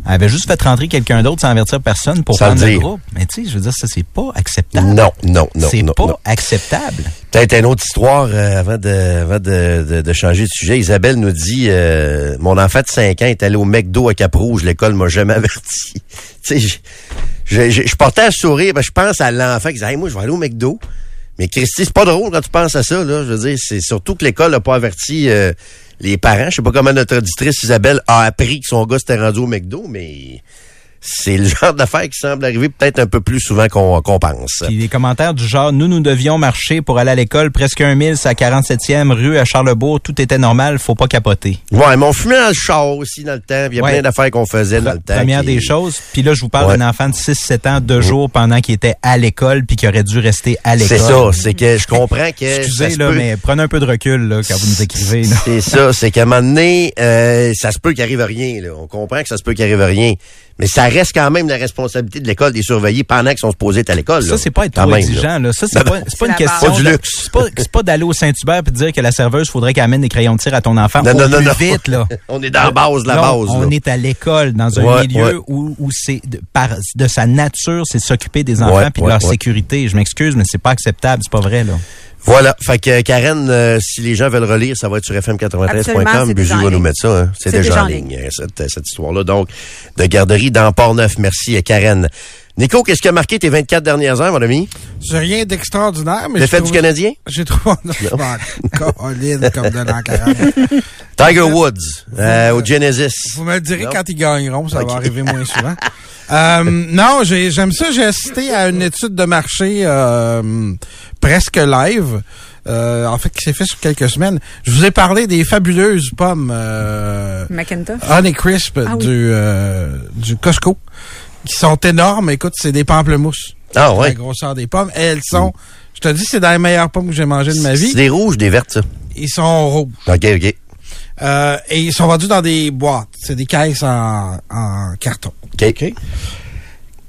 Elle avait juste fait rentrer quelqu'un d'autre sans avertir personne pour Sans prendre le le dire. groupe. Mais tu sais, je veux dire, ça, c'est pas acceptable. Non, non, non, C'est pas non. acceptable. Peut-être une autre histoire euh, avant, de, avant de, de, de changer de sujet. Isabelle nous dit euh, Mon enfant de 5 ans est allé au McDo à Cap-Rouge, l'école m'a jamais averti. tu sais, je- je, je, je portais à sourire, ben, je pense à l'enfant qui disait, Hey, moi, je vais aller au McDo. Mais Christy, c'est pas drôle quand tu penses à ça, là. Je veux dire, c'est surtout que l'école n'a pas averti euh, les parents. Je sais pas comment notre auditrice Isabelle a appris que son gars s'était rendu au McDo, mais c'est le genre d'affaire qui semble arriver peut-être un peu plus souvent qu'on qu'on pense. Puis des commentaires du genre, nous, nous devions marcher pour aller à l'école presque un mille, c'est à 47e rue à Charlebourg, tout était normal, faut pas capoter. Ouais, mais on fumait dans le char aussi dans le temps. Il y a Ouais. plein d'affaires qu'on faisait dans le temps. Première qui- des choses. Puis là, je vous parle Ouais. d'un enfant de 6-7 ans, deux jours pendant qu'il était à l'école, puis qui aurait dû rester à l'école. C'est ça, c'est que je comprends que. Excusez, se là, peut- mais prenez un peu de recul là, quand vous nous écrivez. C'est ça, c'est qu'à un moment donné, euh, ça se peut qu'il arrive rien. Là. On comprend que ça se peut qu'il arrive rien. Mais ça reste quand même la responsabilité de l'école des surveiller pendant qu'ils sont supposés être à l'école. Ça, c'est pas être trop même, exigeant. Là. Ça, c'est pas, une question. Pas du luxe. C'est pas, pas d'aller au Saint-Hubert et de dire que la serveuse, faudrait qu'elle amène des crayons de tir à ton enfant Non, non, non, plus non. vite. Là. On est dans la base la Non, base. On là. est à l'école, dans un Ouais, milieu ouais. où, où c'est de, par, de sa nature, c'est de s'occuper des enfants Ouais, puis ouais, de leur ouais. sécurité. Je m'excuse, mais c'est pas acceptable, c'est pas vrai. là. Voilà. Fait que Karen, euh, si les gens veulent relire, ça va être sur Absolument, fm93.com. c'est Bijou va nous mettre ça. hein. C'est déjà, déjà en ligne, euh, cette, cette histoire-là. Donc, de garderie dans Port-Neuf. Merci, euh, Karen. Nico, qu'est-ce qui a marqué tes 24 dernières heures, mon ami? C'est rien d'extraordinaire, mais Le fait du Canadien? J'ai trouvé... Colline comme de l'an 40. Tiger Woods, euh, au Genesis. Vous me le direz Non? quand ils gagneront, ça va arriver moins souvent. Euh, non, j'ai- j'aime ça. J'ai assisté à une étude de marché euh, presque live, euh, en fait, qui s'est fait sur quelques semaines. Je vous ai parlé des fabuleuses pommes euh. Honey Crisp Ah oui. du, euh, du Costco, qui sont énormes. Écoute, c'est des pamplemousses. Ah La ouais. grosseur des pommes. Et elles sont... Je te dis, c'est dans les meilleures pommes que j'ai mangées de ma vie. C'est des rouges, des vertes, ça. Ils sont rouges. OK, OK. Euh, et ils sont vendus dans des boîtes. C'est des caisses en, en carton. OK.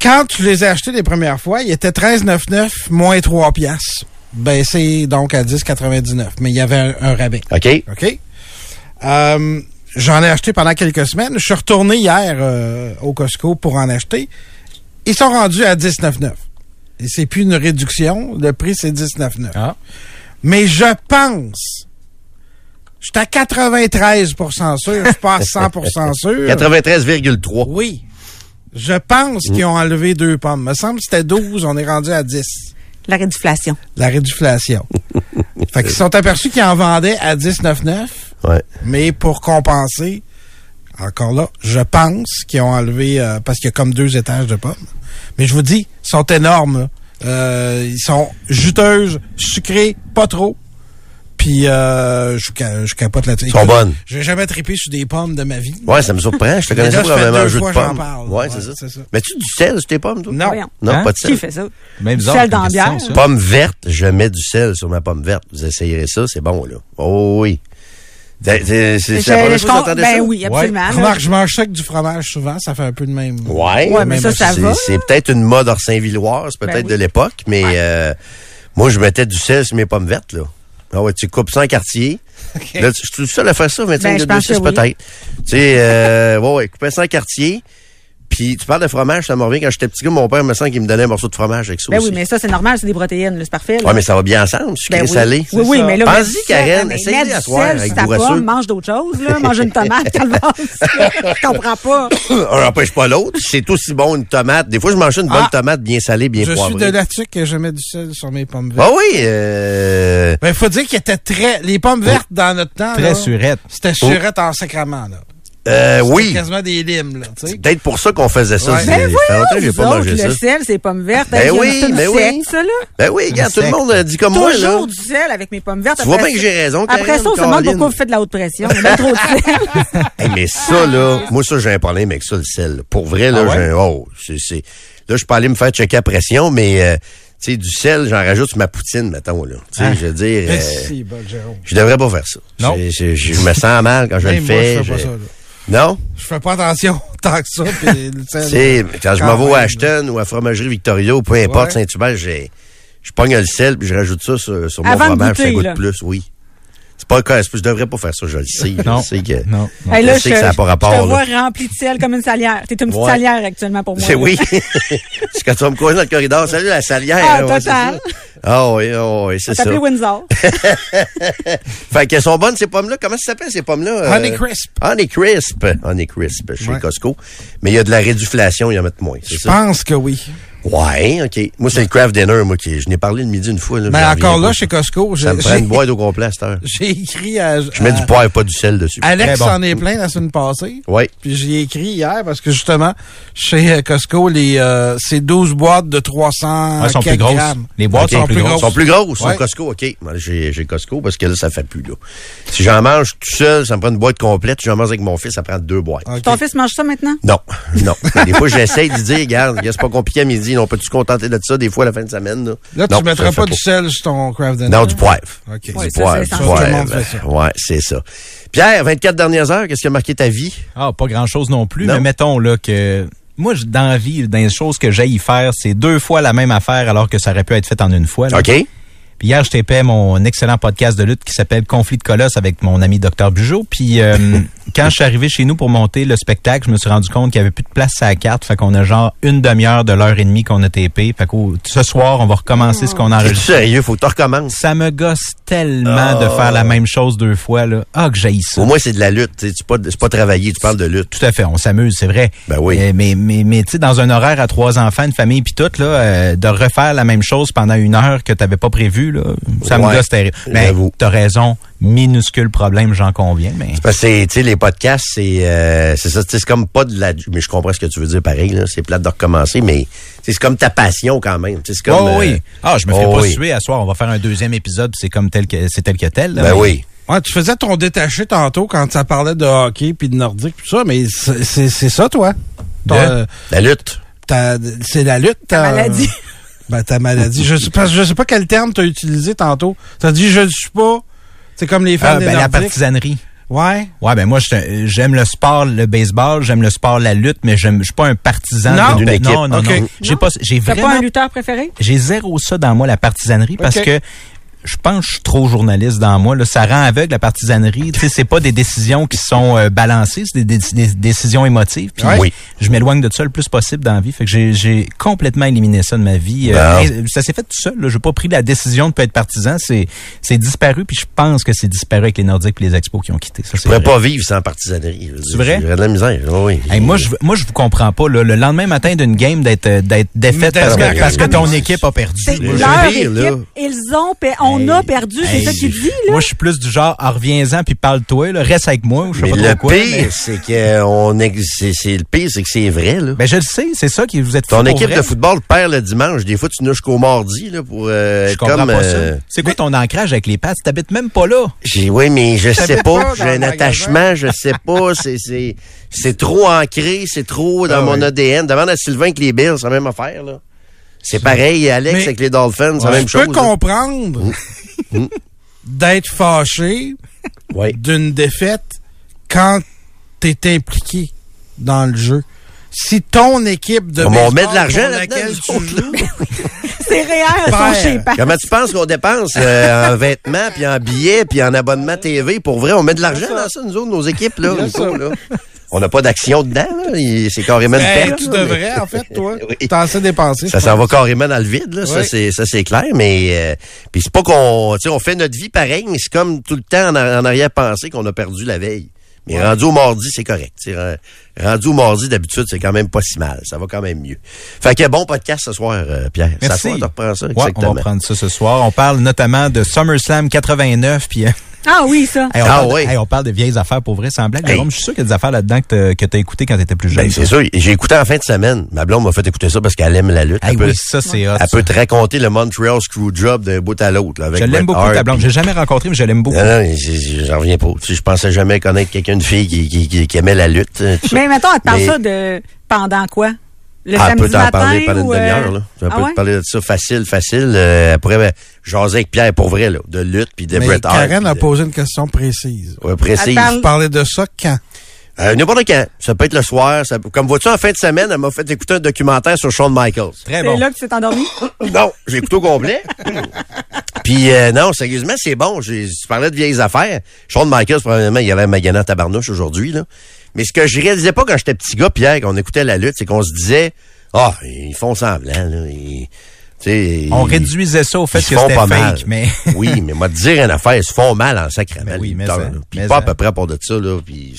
Quand tu les as achetés les premières fois, ils étaient 13,99 moins 3 piastres. Baissé donc à 10,99. Mais il y avait un, un rabais. OK. OK? Euh, J'en ai acheté pendant quelques semaines. Je suis retourné hier euh, au Costco pour en acheter. Ils sont rendus à 19,9. Et c'est plus une réduction. Le prix, c'est 19,9. Ah. Mais je pense... Je suis à 93% sûr. Je suis pas à 100% sûr. 93,3. Oui. Je pense qu'ils ont enlevé deux pommes. Me semble que c'était 12, on est rendu à 10. La réduflation. La réduflation. fait qu'ils sont aperçus qu'ils en vendaient à 19,9, Ouais. mais pour compenser, encore là, je pense qu'ils ont enlevé, euh, parce qu'il y a comme deux étages de pommes. Mais je vous dis, ils sont énormes. Euh, ils sont juteuses, sucrées, pas trop. Puis euh, je, je capote là-dessus. Ils sont bonnes. J'ai jamais trippé sur des pommes de ma vie. Ouais, ça me surprend. Je te connaissais avoir deux mangé de pommes. parle. Ouais, Ouais, c'est ça. c'est ça. Mets-tu du sel sur tes pommes, toi? Non. Voyons. Non, Hein? pas de sel. Qui fait ça? Même Du bizarre sel dans la bière. ça. Pomme verte, je mets du sel sur ma pomme verte. Vous essayerez ça, c'est bon, là. Oh oui. C'est c'est- c'est la première je fois que com- vous entendez ben ça? oui, absolument. Remarque, je mange ça avec du fromage souvent, ça fait un peu de même. Ouais. Ouais, mais ça, ça c'est- va. C'est peut-être une mode hors Saint-Villoise, peut-être Ben oui. de l'époque, mais euh, moi, je mettais du sel sur mes pommes vertes, là. Ah ouais, tu coupes ça en quartier. Là, je suis le seul à faire ça, 25 Ben, de pense que six, oui. peut-être. Tu sais, euh, ouais, ouais, couper ça en quartier. Puis tu parles de fromage, ça me revient quand j'étais petit gars, mon père me sent qu'il me donnait un morceau de fromage avec ça Ben aussi. oui, mais ça, c'est normal, c'est des protéines, là, c'est parfait. Ouais, mais ça va bien ensemble, sucré Ben oui. salé. Oui, oui, mais là, Pense-y. Karen, essaye à soir avec pomme, mange d'autres choses, là. Mange une tomate. Je comprends pas. On n'empêche pas l'autre. C'est aussi bon une tomate. Des fois, je mange une bonne Ah. tomate bien salée, bien Je suis poivrée. de là-dessus que je mets du sel sur mes pommes vertes. Ah oui, euh... Ben, faut dire qu'il était très. Les pommes vertes dans notre temps. Très là, surette. C'était surette en sacrament, là. Euh, oui. quasiment des limes, là, tu sais. Peut-être pour ça qu'on faisait ça. Ouais. C'est- Ben ça que j'ai pas autres, mangé le ça. sel, c'est pommes vertes. Ben oui, tout une ben oui. ça, là. Ben oui, regarde, tout le monde a dit comme moi, là. Toujours du sel avec mes pommes vertes. Tu vois Après bien que ça- j'ai raison, Après Karen, ça, on se demande pourquoi vous faites de la haute pression. Y a trop de sel. Hey, mais ça, là, moi, ça, j'ai un problème avec ça, le sel. Pour vrai, là, Ah ouais? j'ai un, oh, c'est, c'est, là, je peux aller me faire checker à pression, mais, euh, tu sais, du sel, j'en rajoute sur ma poutine, mettons, là. Tu sais, Ah. je veux dire, euh, Merci, bon, Jérôme. je devrais pas faire ça. Non. Je, je- je me sens mal quand je le moi, fais. je fais pas ça, là. Non? Je fais pas attention tant que ça. Sais, quand je m'en vais même, Ashton ou à Fromagerie Victoria ou peu importe, Ouais. Saint-Hubert, j'ai, je pogne le sel puis je rajoute ça sur, sur mon Avant fromage, ça goûte plus, oui. C'est pas le cas, je devrais pas faire ça, je le sais. Non. Je sais que, Non. non. Hey, là, je sais je, que ça n'a pas je rapport, te là. vois rempli de sel comme une salière. T'es une petite Ouais. salière actuellement pour moi. C'est oui. c'est quand tu vas me croiser dans le corridor. Salut la salière. Ah, ouais, total. ça. Ah oui, ah oui, c'est ça. t'appelait Windsor. Fait qu'elles sont bonnes, ces pommes-là. Comment ça s'appelle, ces pommes-là? Honey Euh, Crisp. Honey Crisp. Honey Crisp chez Ouais. Costco. Mais il y a de la réduflation, il y en mettent moins. C'est Je pense que oui. Ouais, OK. Moi, c'est le craft dinner, moi, qui, je n'ai parlé le midi une fois. Là, Mais encore là, pas. chez Costco, Ça me j'ai prend une j'ai- boîte au complet à cette heure. j'ai écrit à... Je mets à- du poivre, pas du sel dessus. Alex bon. en est plein la semaine passée. Oui. Puis j'y ai écrit hier parce que justement, chez euh, Costco, les euh, c'est 12 boîtes de 300 Ah, elles sont plus grosses. grammes. Les boîtes sont plus plus grosses. Ils sont plus grosses, Ouais. Costco, OK. Moi, J'ai j'ai Costco parce que là, ça fait plus, là. Si j'en mange tout seul, ça me prend une boîte complète. Si j'en mange avec mon fils, ça prend deux boîtes. Ton fils mange ça maintenant? Non, non. Des fois, j'essaie de dire, regarde, regarde, c'est pas compliqué à midi, on peut se contenter de ça des fois à la fin de semaine, là? Là, tu Non, mettras pas du sel sur ton craft dinner. Non, du poivre. OK. Du Ouais, ça, poivre, du essentiel. Tout le monde poivre. fait ça. Ouais, c'est ça. Pierre, 24 dernières heures, qu'est-ce qui a marqué ta vie? Ah, pas grand-chose non plus, Non? mais mettons là que moi, dans la vie, dans les choses que j'ai y faire, c'est deux fois la même affaire alors que ça aurait pu être fait en une fois. là. OK? Puis hier, je tapais mon excellent podcast de lutte qui s'appelle Conflit de colosse avec mon ami Docteur Bugeaud. Puis euh, quand je suis arrivé chez nous pour monter le spectacle, je me suis rendu compte qu'il y avait plus de place à la carte. Fait qu'on a genre une demi-heure de l'heure et demie qu'on a tapé. Fait que ce soir, on va recommencer ce qu'on a enregistré. sérieux? Faut que tu recommences. Ça me gosse tellement de faire la même chose deux fois. Là. Ah, que j'ai ça. Au moins, c'est de la lutte. tu C'est pas, c'est pas travailler, tu parles de lutte. Tout à fait, on s'amuse, c'est vrai. Ben oui. Euh, mais mais, mais tu sais, dans un horaire à trois enfants, une famille puis tout, là, euh, de refaire la même chose pendant une heure que t'avais pas prévu, là, ça Ouais, me gosse terrible. Mais j'avoue. t'as raison, minuscule problème, j'en conviens, mais. Parce que, c'est, tu sais, les podcasts, c'est, euh, c'est ça, c'est comme pas de la, mais je comprends ce que tu veux dire pareil, là. C'est plate de recommencer, mais c'est comme ta passion quand même. C'est comme, oh euh, oui. Ah, je me fais oh pas oui. suer à soir. On va faire un deuxième épisode, puis c'est comme tel que c'est tel que tel. là, Ben mais- oui. Ouais, tu faisais ton détaché tantôt quand ça parlait de hockey puis de nordique tout ça, mais c'est c'est- c'est ça, toi? Ton, De? euh, La lutte. C'est la lutte. Ta- maladie. Ben, ta maladie. Je sais, que je sais pas quel terme tu as utilisé tantôt. Tu as dit je ne suis pas. C'est comme les fans Ah, des ben, la partisanerie. Ouais. Ouais, ben moi, j'aime le sport, le baseball, j'aime le sport, la lutte, mais je suis pas un partisan Non? d'une D'une équipe. Non, non, non. J'ai pas, j'ai vraiment pas un lutteur préféré? J'ai zéro ça dans moi, la partisanerie, parce que je pense que je suis trop journaliste dans moi. Là. Ça rend aveugle la partisanerie. Tu sais, c'est pas des décisions qui sont euh, balancées, c'est des, des- des décisions émotives. Puis Oui. je m'éloigne de ça le plus possible dans la vie. Fait que j'ai- j'ai complètement éliminé ça de ma vie. Euh, ça s'est fait tout seul. Là. J'ai pas pris la décision de pas être partisan. C'est c'est disparu. Puis je pense que c'est disparu avec les Nordiques et les Expos qui ont quitté. Ça, Je pourrais vrai. pas vivre sans partisanerie. C'est vrai? J'aurais de la misère. Oui, oui. Hey, moi, je moi, je vous comprends pas. Là. Le lendemain matin d'une game, d'être d'être défaite parce que, parce que ton équipe a perdu. Leur équipe. là. Ils ont on Hey, a perdu, c'est hey, ça qu'il dit, là. Moi, je suis plus du genre, ah, reviens-en puis parle-toi, là, reste avec moi, je sais Mais pas le trop quoi. pire, mais- c'est que on c'est, c'est le pire, c'est que c'est vrai, là. Ben, je le sais, c'est ça qui vous êtes Ton équipe vrai. de football perd le dimanche. Des fois, tu n'as jusqu'au mardi, là, pour, euh, Je comprends comme, pas euh, ça. C'est quoi ton ancrage avec les pattes? T'habites même pas là. J'ai, oui, mais je sais pas. pas J'ai un attachement, je sais pas. C'est, c'est, c'est trop ancré, c'est trop dans Ah mon oui. ADN. Demande à Sylvain que les Bills, c'est la même affaire, là. C'est pareil, Alex Mais- avec les Dolphins, c'est la je même peux chose. là. comprendre d'être fâché Oui. d'une défaite quand tu es impliqué dans le jeu. Si ton équipe de On met de l'argent laquelle tu joues, C'est réel, Père. son chez Comment tu penses qu'on dépense euh, en vêtements, puis en billets, puis en abonnement TV? Pour vrai, on met de l'argent dans ça, nous autres, nos équipes, là. On n'a pas d'action dedans, là. C'est carrément une ben, perte. tu là, devrais, en fait, toi. Oui. T'as assez dépensé. Ça s'en va carrément dans le vide, là. Ça, Oui. c'est, ça, c'est clair. Mais, euh, puis c'est pas qu'on, tu sais, on fait notre vie pareil, mais c'est comme tout le temps en, en arrière-pensée qu'on a perdu la veille. Mais rendu au mardi, c'est correct. sais. Ren- Rendu au mardi, d'habitude, c'est quand même pas si mal. Ça va quand même mieux. Fait que bon podcast ce soir, euh, Pierre. Ça Merci. tu ça, Ouais, exactement. on va prendre ça ce soir. On parle notamment de SummerSlam 89, puis... euh, Ah oui, ça. hey, on, Ah parle oui. hey, on parle de vieilles affaires pour vrai, sans blague. Hey. Jérôme, je suis sûr qu'il y a des affaires là-dedans que t'as, que t'as écouté quand t'étais plus jeune. Ben, c'est sûr. J'ai écouté en fin de semaine. Ma blonde m'a fait écouter ça parce qu'elle aime la lutte. Hey, elle peut, oui, ça, c'est elle ça. peut te raconter le Montreal Screwjob d'un bout à l'autre. là, avec Je l'aime beaucoup, Hart, ta blonde. J'ai jamais rencontré, mais je l'aime beaucoup. Non, non, j'en reviens pas. Tu sais, je pensais jamais connaître quelqu'un de fille qui, qui, qui, qui aimait la lutte. ça. Mais mettons, elle te parle Mais- ça de pendant quoi? Le Ah, elle samedi peut t'en matin parler pendant une ou, euh, demi-heure, là. Elle ah peut ouais? te parler de ça facile, facile. Euh, elle pourrait ben, jaser avec Pierre pour vrai, là. De lutte, puis de Mais Bret Hart. Karen a de- posé une question précise. Ouais, précise. Elle parle- parlez de ça quand? Euh, N'importe quand. Ça peut être le soir. Ça Comme vois-tu, en fin de semaine, elle m'a fait écouter un documentaire sur Shawn Michaels. Très C'est bon. là que tu t'es endormi? Non, j'ai écouté au complet. Puis euh, non, sérieusement, c'est bon. Tu parlais de vieilles affaires. Shawn Michaels, probablement, il avait magané en tabarnouche aujourd'hui. là. Mais ce que je réalisais pas quand j'étais petit gars, Pierre, qu'on écoutait la lutte, c'est qu'on se disait, ah, ils font semblant. Là. Ils- Tu sais, On réduisait ça au fait ils se que font c'était pas fake, mal. mais oui, mais moi te dire une affaire, ils se font mal en sacrament. Ben oui, mais ça. Puis mais pas à peu près pour de ça là. Puis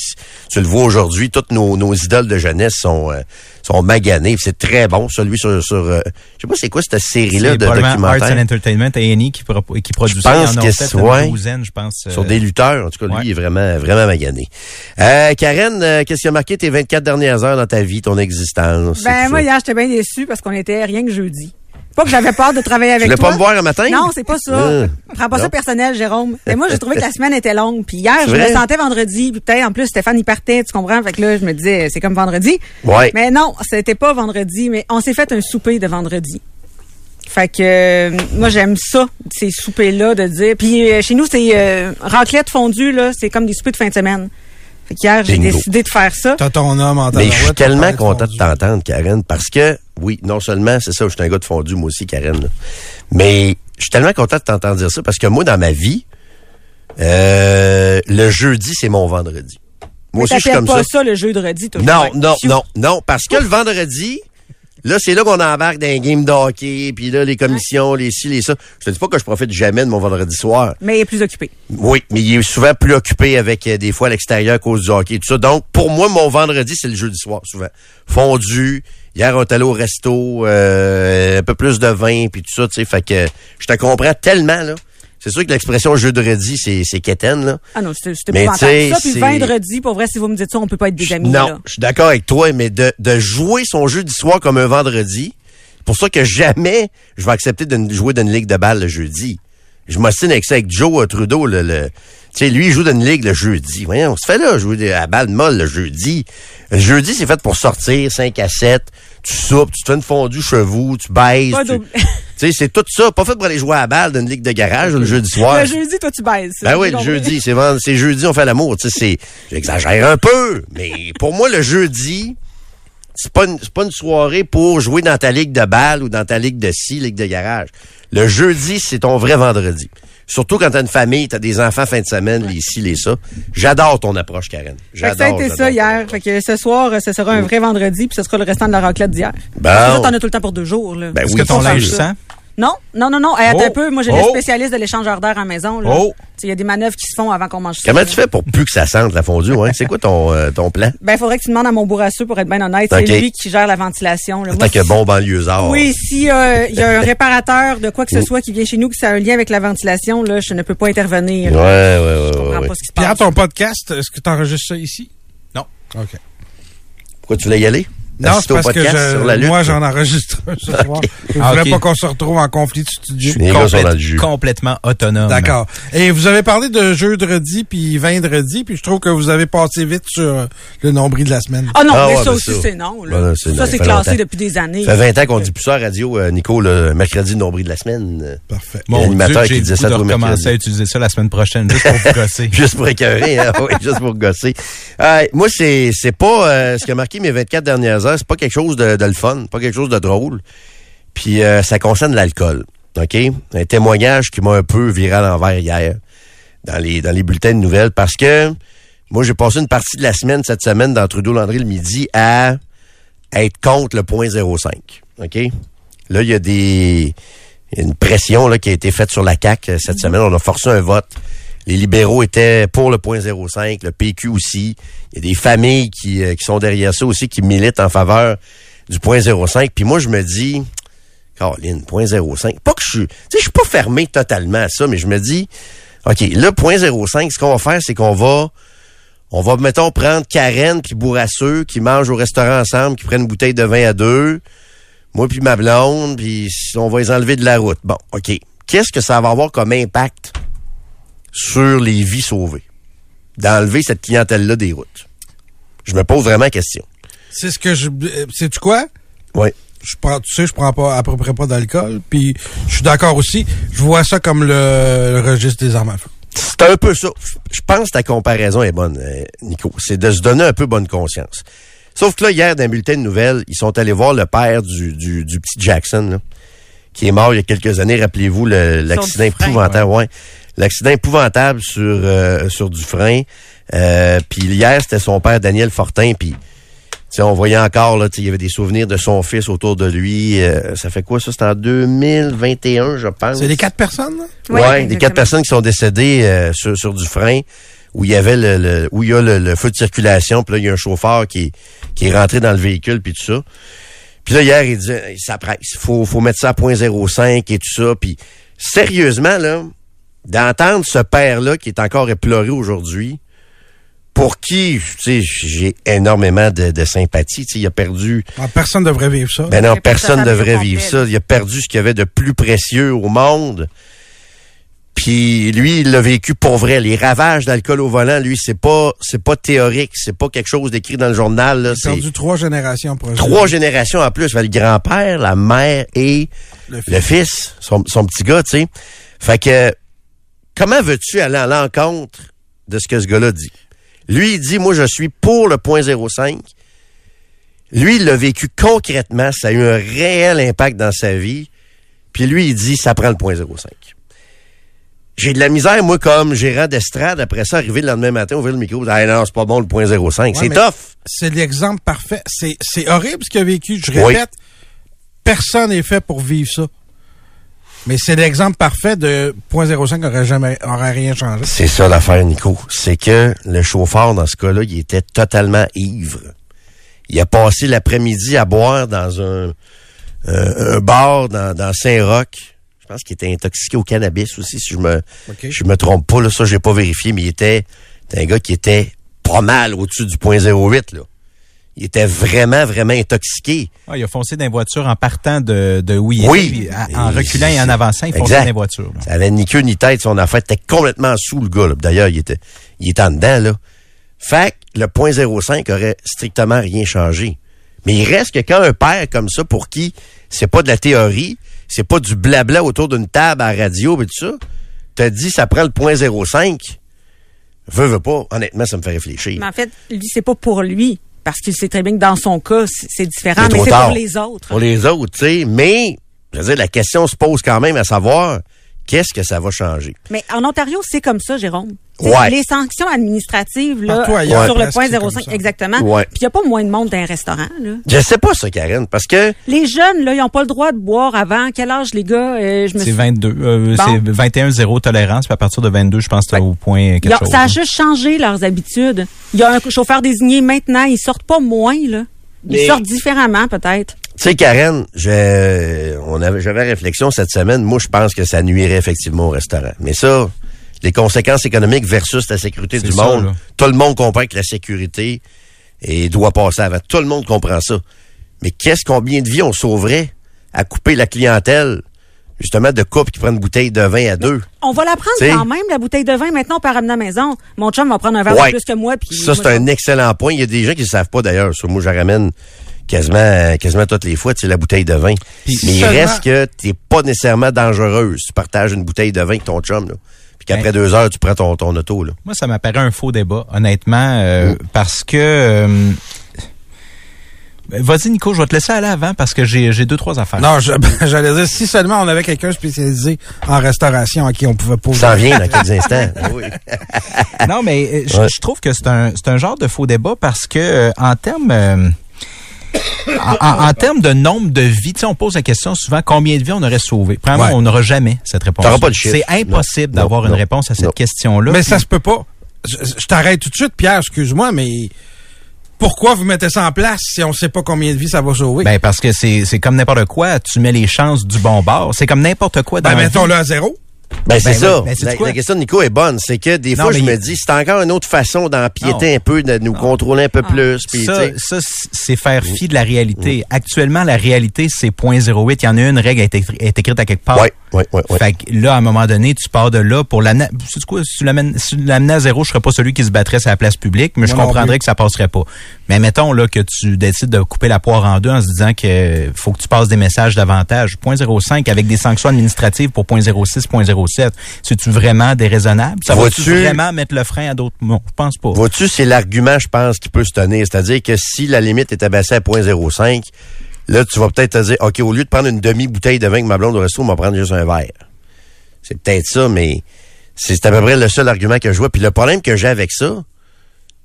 tu le vois aujourd'hui, toutes nos, nos idoles de jeunesse sont euh, sont maganées. C'est très bon, celui sur sur. euh, je sais pas c'est quoi cette série là c'est de probablement Arts and documentaire Entertainment, A&E, qui, pro- qui produit ça. pense en ont que fait c'est- une ouais. douzaine, je pense. sur euh, des lutteurs. En tout cas, lui il est vraiment vraiment magané. Euh, Karen, euh, qu'est-ce qui a marqué tes 24 dernières heures dans ta vie, ton existence? Ben moi ça? hier j'étais bien déçue parce qu'on était rien que jeudi. Pas que j'avais peur de travailler Tu avec voulais toi. pas me voir un matin? Non, c'est pas ça. Euh, Prends pas non. ça personnel, Jérôme. Et moi, j'ai trouvé que la semaine était longue. Puis hier, je me sentais vendredi. Puis peut-être, en plus, Stéphane, il partait, tu comprends? Fait que là, je me disais, c'est comme vendredi. Ouais. Mais non, c'était pas vendredi, mais on s'est fait un souper de vendredi. Fait que euh, moi j'aime ça ces soupers là de dire puis euh, chez nous c'est euh, raclette fondue là, c'est comme des soupers de fin de semaine. Fait qu'hier j'ai décidé de faire ça. T'as ton homme en Mais je suis tellement content de t'entendre, Karen, parce que, oui, non seulement, c'est ça, je suis un gars de fondu, moi aussi, Karen, là. mais je suis tellement content de t'entendre dire ça, parce que moi, dans ma vie, euh, le jeudi, c'est mon vendredi. Moi Mais aussi, je suis comme pas ça. ça le jeudi toi. Non, non, non, non, parce que le vendredi, là, c'est là qu'on embarque dans un game de hockey, puis là, les commissions, les ci, les ça. Je te dis pas que je profite jamais de mon vendredi soir. Mais il est plus occupé. Oui, mais il est souvent plus occupé avec euh, des fois à l'extérieur à cause du hockey et tout ça. Donc, pour moi, mon vendredi, c'est le jeudi soir, souvent. Fondu. Hier, on est allé au resto, euh, un peu plus de vin, puis tout ça, tu sais. Fait que je te comprends tellement, là. C'est sûr que l'expression jeudi, c'est, c'est quétaine, là. Ah non, c'était sais, Ça, puis c'est- vendredi, pour vrai, si vous me dites ça, on peut pas être des amis. non, je suis d'accord avec toi, mais de, de jouer son jeudi soir comme un vendredi, c'est pour ça que jamais je vais accepter de jouer dans une ligue de balle le jeudi. Je m'ostine avec ça avec Joe euh, Trudeau, le, le- tu sais, lui, il joue dans une ligue le jeudi. Voyons, on se fait là, jouer à balle molle le jeudi. Le jeudi, c'est fait pour sortir, 5 à 7, tu soupes, tu te fais une fondue chevaux, tu baises. Tu sais, c'est tout ça. Pas fait pour aller jouer à balle dans une ligue de garage le jeudi soir. Le jeudi, toi, tu baises. Ben oui, le jeudi, c'est vend- c'est jeudi, on fait l'amour. Tu sais, j'exagère un peu, mais pour moi, le jeudi, c'est pas une, pas une soirée pour jouer dans ta ligue de balle ou dans ta ligue de scie, ligue de garage. Le jeudi, c'est ton vrai vendredi. Surtout quand t'as une famille, t'as des enfants fin de semaine, les ci, les ça. J'adore ton approche, Karen. Que ça a J'adore. été j'adore ça hier. Fait que ce soir, ce sera un vrai vendredi, puis ce sera le restant de la raclette d'hier. Bon. Ça, t'en as tout le temps pour deux jours. Là. Ben Est-ce oui, que ton linge sent? Non, non, non, non. Hey, attends Oh. un peu. Moi, j'ai Oh. les spécialistes de l'échangeur d'air à la maison. là. Oh. Il y a des manœuvres qui se font avant qu'on mange ça. Comment tu fais pour plus que ça sente la fondue, ouais? C'est quoi ton, euh, ton plan? Ben, il faudrait que tu demandes à mon bourrasseux pour être bien honnête. C'est lui qui gère la ventilation. là. En Moi, tant que si- bon banlieusard. Oui, s'il y a un réparateur de quoi que ce soit qui vient chez nous, qui a un lien avec la ventilation, là, je ne peux pas intervenir. Ouais, ouais, ouais, Je comprends ouais. pas ce qui se Pierre, passe. ton podcast, est-ce que tu enregistres ça ici? Non? OK. Pourquoi tu voulais y aller? Non, c'est parce que podcast sur la je, lutte? moi, j'en enregistre un ce soir. Je Ah, voulais ok. pas qu'on se retrouve en conflit de studio. Complète- le jus. complètement autonome. D'accord. Et vous avez parlé de jeudi puis vendredi, puis je trouve que vous avez passé vite sur le nombril de la semaine. Ah non, Ah mais ouais, ça ben aussi, c'est non. Là. Non, ça, c'est classé longtemps. depuis des années. Ça fait 20 ans qu'on dit plus ça à la radio, euh, Nico, le mercredi, le nombril de la semaine. Parfait. Mon L'animateur Dieu, qui disait ça les recommencer mercredis. à utiliser ça la semaine prochaine, juste pour vous gosser. Juste pour écœurer, hein? oui, juste pour gosser. Euh, moi, c'est c'est pas euh, ce qui a marqué mes 24 dernières heures, c'est pas quelque chose de, de le fun, pas quelque chose de drôle. Puis euh, ça concerne l'alcool. OK? Un témoignage qui m'a un peu viré à l'envers hier dans les dans les bulletins de nouvelles parce que moi j'ai passé une partie de la semaine cette semaine dans Trudeau Landry le midi à être contre le point 05. OK? Là, il y a des il y a une pression là, qui a été faite sur la CAQ euh, cette semaine. On a forcé un vote. Les libéraux étaient pour le point 05, le PQ aussi. Il y a des familles qui, euh, qui sont derrière ça aussi, qui militent en faveur du point 05. Puis moi, je me dis, Caroline, point 05. Pas que je suis, tu sais, je suis pas fermé totalement à ça, mais je me dis, OK, le point 05, ce qu'on va faire, c'est qu'on va, on va, mettons, prendre Karen puis Bourrasseux qui mangent au restaurant ensemble, qui prennent une bouteille de vin à deux. Moi puis ma blonde, puis on va les enlever de la route. Bon, OK. Qu'est-ce que ça va avoir comme impact? Sur les vies sauvées? D'enlever cette clientèle-là des routes. Je me pose vraiment la question. C'est ce que je. euh, Sais-tu quoi? Oui. Je prends, tu sais, je prends pas à peu près pas d'alcool, puis je suis d'accord aussi. Je vois ça comme le, le registre des armes à feu. C'est un peu ça. Je pense que ta comparaison est bonne, euh, Nico. C'est de se donner un peu bonne conscience. Sauf que là, hier, dans un bulletin de nouvelles, ils sont allés voir le père du, du, du petit Jackson, là, qui est mort il y a quelques années. Rappelez-vous le- l'accident épouvantable. Ouais. L'accident épouvantable sur, euh, sur du frein. Euh, puis hier, c'était son père, Daniel Fortin. Puis sais, on voyait encore, là, tu sais, il y avait des souvenirs de son fils autour de lui. Euh, ça fait quoi, ça? C'était en 2021, je pense. C'est les quatre personnes, là? Ouais, Oui, des exactement. quatre personnes qui sont décédées euh, sur, sur du frein où il y avait le, le- où il y a le, le feu de circulation, puis là il y a un chauffeur qui qui est rentré dans le véhicule puis tout ça. Puis là hier il disait ça presse, faut faut mettre ça à 0.05 et tout ça puis sérieusement là d'entendre ce père là qui est encore éploré aujourd'hui pour qui tu sais j'ai énormément de, de sympathie, tu sais il a perdu Ah, personne ne devrait vivre ça. ben non, Il a perdu personne ne devrait vivre ça. Il a perdu ce qu'il y avait de plus précieux au monde. Puis lui, il l'a vécu pour vrai. Les ravages d'alcool au volant, lui, c'est pas c'est pas théorique, c'est pas quelque chose d'écrit dans le journal. Là. Il a C'est perdu trois générations proches. trois générations en plus. Fait le grand-père, la mère et Le fils. le fils, son, son petit gars, tu sais. Fait que comment veux-tu aller à l'encontre de ce que ce gars-là dit? Lui, il dit, moi, je suis pour le point 05. Lui, il l'a vécu concrètement. Ça a eu un réel impact dans sa vie. Puis lui, il dit, ça prend le point 05. J'ai de la misère, moi, comme gérant d'estrade, après ça, arriver le lendemain matin, ouvrir le micro, ah non, c'est pas bon le point 05. c'est tough. C'est l'exemple parfait. C'est, horrible ce qu'il a vécu. Je Oui. répète, personne n'est fait pour vivre ça. Mais c'est l'exemple parfait de .05 aurait jamais aurait rien changé. C'est ça l'affaire, Nico. C'est que le chauffeur, dans ce cas-là, il était totalement ivre. Il a passé l'après-midi à boire dans un, euh, un bar dans, dans Saint-Roch. Je pense qu'il était intoxiqué au cannabis aussi, si je me je me trompe pas. Là, ça, j'ai pas vérifié, mais il était un gars qui était pas mal au-dessus du point 08. Là. Il était vraiment, vraiment intoxiqué. Ah, il a foncé dans les voitures en partant de, de où il Oui. était, puis à- en reculant et en avançant, il foncait Exact. dans les voitures. là. Ça avait ni queue ni tête, son affaire était complètement sous le gars. D'ailleurs, il était, il était en dedans, là. Fait que le point 05 aurait strictement rien changé. Mais il reste que quand un père comme ça, pour qui c'est pas de la théorie, c'est pas du blabla autour d'une table à la radio et tout ça, te dit ça prend le point 05, veux, veux pas, honnêtement, ça me fait réfléchir. Mais en fait, lui, c'est pas pour lui. Parce qu'il sait très bien que dans son cas, c'est différent, mais c'est pour les autres. Pour les autres, tu sais. Mais, je veux dire, la question se pose quand même à savoir, qu'est-ce que ça va changer? Mais en Ontario, c'est comme ça, Jérôme. Ouais. Les sanctions administratives là, Partout ailleurs, sur le point c'est comme 05, ça. exactement. Ouais. Puis il n'y a pas moins de monde dans un restaurant. Là. Je sais pas ça, Karen, parce que Les jeunes, là, ils n'ont pas le droit de boire avant. Quel âge, les gars? Euh, je me C'est suis- 22. euh, Bon. C'est 21 0 tolérance, puis à partir de 22, je pense que au point quelque chose. ça a juste changé leurs habitudes. Il y a un chauffeur désigné maintenant. Ils sortent pas moins, là. Ils Mais- sortent différemment, peut-être. Tu sais, Karen, j'ai- on avait, j'avais réflexion cette semaine. Moi, je pense que ça nuirait effectivement au restaurant. Mais ça, les conséquences économiques versus la sécurité du ça, monde, là. tout le monde comprend que la sécurité et doit passer avant. Tout le monde comprend ça. Mais qu'est-ce combien de vies on sauverait à couper la clientèle, justement, de couples qui prennent une bouteille de vin à deux? On va la prendre T'sais. quand même, la bouteille de vin. Maintenant, on peut la ramener à la maison. Mon chum va prendre un verre Ouais. de plus que moi. Puis Ça, c'est un excellent point. Il y a des gens qui ne savent pas d'ailleurs. Moi, je la ramène quasiment, quasiment toutes les fois, tu sais, la bouteille de vin. Mais il seulement- reste que t'es pas nécessairement dangereuse. Tu partages une bouteille de vin avec ton chum, là. Puis qu'après Ben- deux heures, tu prends ton, ton auto, là. Moi, ça m'apparaît un faux débat, honnêtement, euh, Oh. parce que... euh, Vas-y, Nico, je vais te laisser aller avant parce que j'ai j'ai deux, trois affaires. Non, je- j'allais dire, si seulement on avait quelqu'un spécialisé en restauration à qui on pouvait poser. Ça en vient dans quelques instants. Oui. Non, mais euh, je, Ouais. je trouve que c'est un, c'est un genre de faux débat parce que euh, en termes euh, en, en- en termes de nombre de vies, on pose la question souvent combien de vies on aurait sauvé. Premièrement, Ouais. on n'aura jamais cette réponse. C'est impossible d'avoir une non, réponse à cette question-là. Mais Puis- ça se peut pas. Je, je t'arrête tout de suite, Pierre, excuse-moi, mais pourquoi vous mettez ça en place si on sait pas combien de vies ça va sauver? Ben parce que c'est comme n'importe quoi, tu mets les chances du bon bord. C'est comme n'importe quoi dans Ben, la vie. mettons-le à zéro. Ben, c'est Ben, ça. ben, la, question de Nico est bonne. C'est que des Non, fois, je me dis, c'est encore une autre façon d'empiéter un peu, de nous contrôler un peu plus. Puis, ça, ça, c'est faire fi de la réalité. Actuellement, la réalité, c'est 0.08. Il y en a une règle qui a été est écrite à quelque part. Ouais, ouais, ouais, ouais. Fait que là, à un moment donné, tu pars de là pour l'amener. C'est quoi? Si tu si l'amenais à zéro, je serais pas celui qui se battrait sur la place publique, mais je Moi comprendrais plus. que ça passerait pas. Mais mettons là que tu décides de couper la poire en deux en se disant que faut que tu passes des messages davantage. 0.05 avec des sanctions administratives pour 0.06, 0.07. C'est-tu vraiment déraisonnable? Ça va-tu vraiment mettre le frein à d'autres? Non, je pense pas. Vois-tu, c'est l'argument, je pense, qui peut se tenir. C'est-à-dire que si la limite est abaissée à 0.05, là, tu vas peut-être te dire, OK, au lieu de prendre une demi-bouteille de vin que ma blonde au resto, on va prendre juste un verre. C'est peut-être ça, mais c'est à peu près le seul argument que je vois. Puis le problème que j'ai avec ça,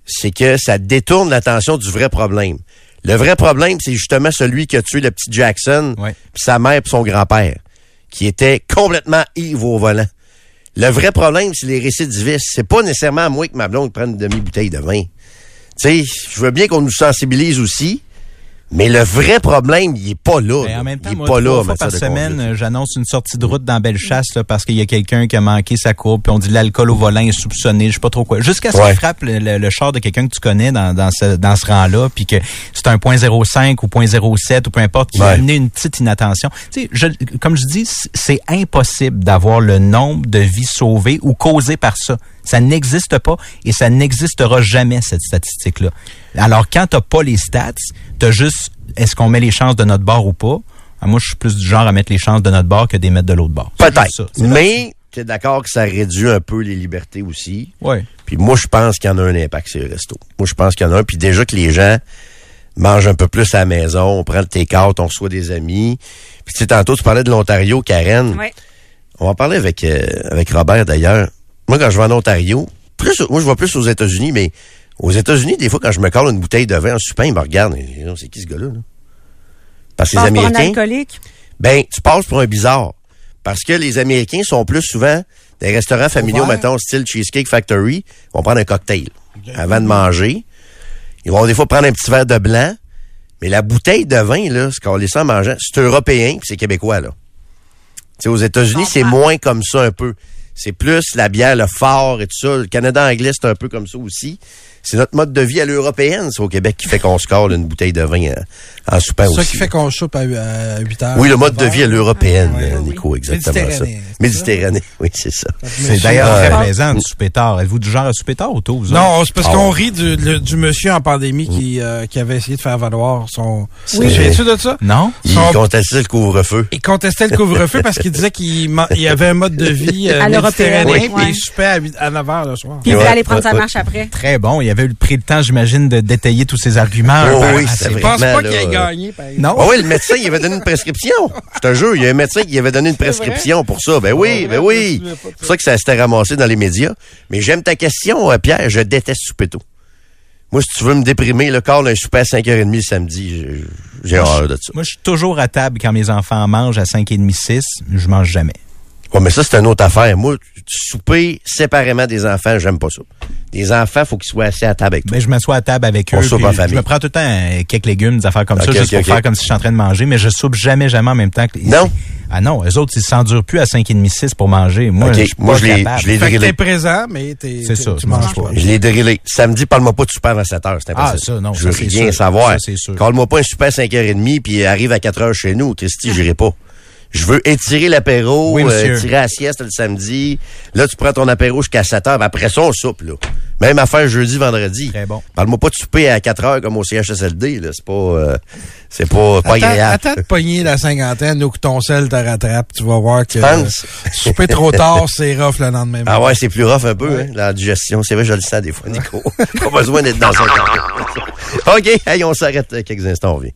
c'est que ça détourne l'attention du vrai problème. Le vrai problème, c'est justement celui qui a tué le petit Jackson, Ouais. sa mère et son grand-père, qui était complètement ivre au volant. Le vrai problème, c'est les récidivistes. C'est pas nécessairement à moi que ma blonde prenne une demi-bouteille de vin. Tu sais, je veux bien qu'on nous sensibilise aussi, mais le vrai problème, il est pas là. Mais là. Ben, en même temps, il est moi, pas là trois en fois par semaine, euh, j'annonce une sortie de route dans Bellechasse là, parce qu'il y a quelqu'un qui a manqué sa courbe, puis on dit l'alcool au volant est soupçonné, je sais pas trop quoi. Jusqu'à ce Ouais. qu'il frappe le, le- le char de quelqu'un que tu connais dans, dans ce, dans ce rang-là, puis que c'est un point 0,5 ou point 0,7 ou peu importe, qui a Ouais. amené une petite inattention. Tu sais, je, comme je dis, c'est impossible d'avoir le nombre de vies sauvées ou causées par ça. Ça n'existe pas et ça n'existera jamais, cette statistique-là. Alors, quand t'as pas les stats, t'as juste, est-ce qu'on met les chances de notre bord ou pas? Ah, moi, je suis plus du genre à mettre les chances de notre bord que des mettre de l'autre bord. Peut-être. Mais, tu es d'accord que ça réduit un peu les libertés aussi. Ouais. Puis moi, je pense qu'il y en a un impact sur les restos. Moi, je pense qu'il y en a un. Puis déjà que les gens mangent un peu plus à la maison, on prend le take-out, on reçoit des amis. Puis tu sais, tantôt, tu parlais de l'Ontario, Karen. Ouais. On va en parler avec, euh, avec Robert d'ailleurs. Moi, quand je vais en Ontario, plus, moi, je vais plus aux États-Unis, mais aux États-Unis, des fois, quand je me colle une bouteille de vin en supin, ils me regardent. c'est qui ce gars-là? là? Parce que les Passe pour un Américains alcoolique? ben, tu passes pour un bizarre. Parce que les Américains sont plus souvent des restaurants familiaux, Ouvert. mettons, style Cheesecake Factory, ils vont prendre un cocktail avant de manger. Ils vont des fois prendre un petit verre de blanc. Mais la bouteille de vin, là, ce qu'on les sent manger, c'est européen puis c'est québécois, là. Tu sais, aux États-Unis, c'est moins comme ça un peu. C'est plus la bière, le fort et tout ça. Le Canada anglais, c'est un peu comme ça aussi. C'est notre mode de vie à l'européenne, c'est au Québec qui fait qu'on se colle une bouteille de vin en, en soupin C'est ça qui fait qu'on soupe à, à 8 heures. Oui, le mode de vie à l'européenne, euh, oui, Nico, exactement ça. Méditerranéen, c'est Méditerranée, oui, c'est ça. C'est d'ailleurs très plaisant de souper tard. Êtes-vous du genre à souper tard ou tôt, vous? Non, c'est parce Ah qu'on ouais. rit du, le- du monsieur en pandémie qui, euh, qui avait essayé de faire valoir son... Oui. J'ai-tu de ça? Non? Il contestait le couvre-feu. Il contestait le couvre-feu parce qu'il disait qu'il il avait un mode de vie euh, À l'européenne, méditerranéen, oui. puis il soupait à, 8 à 9 heures le soir. Puis il voulait aller prendre sa marche après. Très bon. Il avait eu pris le temps, j'imagine, de détailler tous ses arguments. Oh Ben, oui, c'est Je vrai. pense Vraiment, pas là, qu'il ait gagné. par. Non? Ah oui, le médecin, il avait donné une prescription. Je te jure, il y a un médecin qui avait donné une prescription pour ça. Ben oui, ben oui. je C'est pour ça que ça s'était ramassé dans les médias. Mais j'aime ta question, euh, Pierre. Je déteste souper tôt. Moi, si tu veux me déprimer, le corps d'un souper à 5h30 le samedi, j'ai- j'ai horreur de ça. Moi, je suis toujours à table quand mes enfants mangent à 5h30, 6. Je mange jamais. Ouais, mais ça, c'est une autre affaire. Moi, souper séparément des enfants, j'aime pas ça. Les enfants, faut qu'ils soient assis à table avec toi. Mais je m'assois à table avec On eux. soupe en je famille. me prends tout le temps euh, quelques légumes, des affaires comme ça, juste pour faire comme si je suis en train de manger, mais je soupe jamais, jamais en même temps que Non? Ah non, eux autres, ils s'endurent plus à 5h30, 6 pour manger. Moi, je suis moi, pas je l'ai- je l'ai drillé. t'es présent, mais t'es, C'est ça, tu manges pas. Je l'ai drillé. Samedi, parle-moi pas de super à 7 heures. C'est impossible. Ah, ça, non, Je veux c'est rien sûr. savoir. Ça, c'est sûr. Parle-moi pas un super à 5h30 puis arrive à 4 heures chez nous. Christy, j'irai pas. Je veux étirer l'apéro, Oui, euh, tirer à la sieste le samedi. Là, tu prends ton apéro jusqu'à 7 heures. Après ça, on soupe, là. Même affaire jeudi, vendredi. Très bon. Parle-moi pas de souper à 4 heures comme au CHSLD, là. C'est pas, euh, c'est pas, pas Attends, agréable. attends de pogner la cinquantaine ou que ton sel te rattrape. Tu vas voir que euh, souper trop tard, c'est rough le lendemain. Ah ouais, c'est plus rough un peu, hein, la digestion. C'est vrai, je le sens des fois, Nico. pas besoin d'être dans un OK, hey, on s'arrête euh, quelques instants, on revient.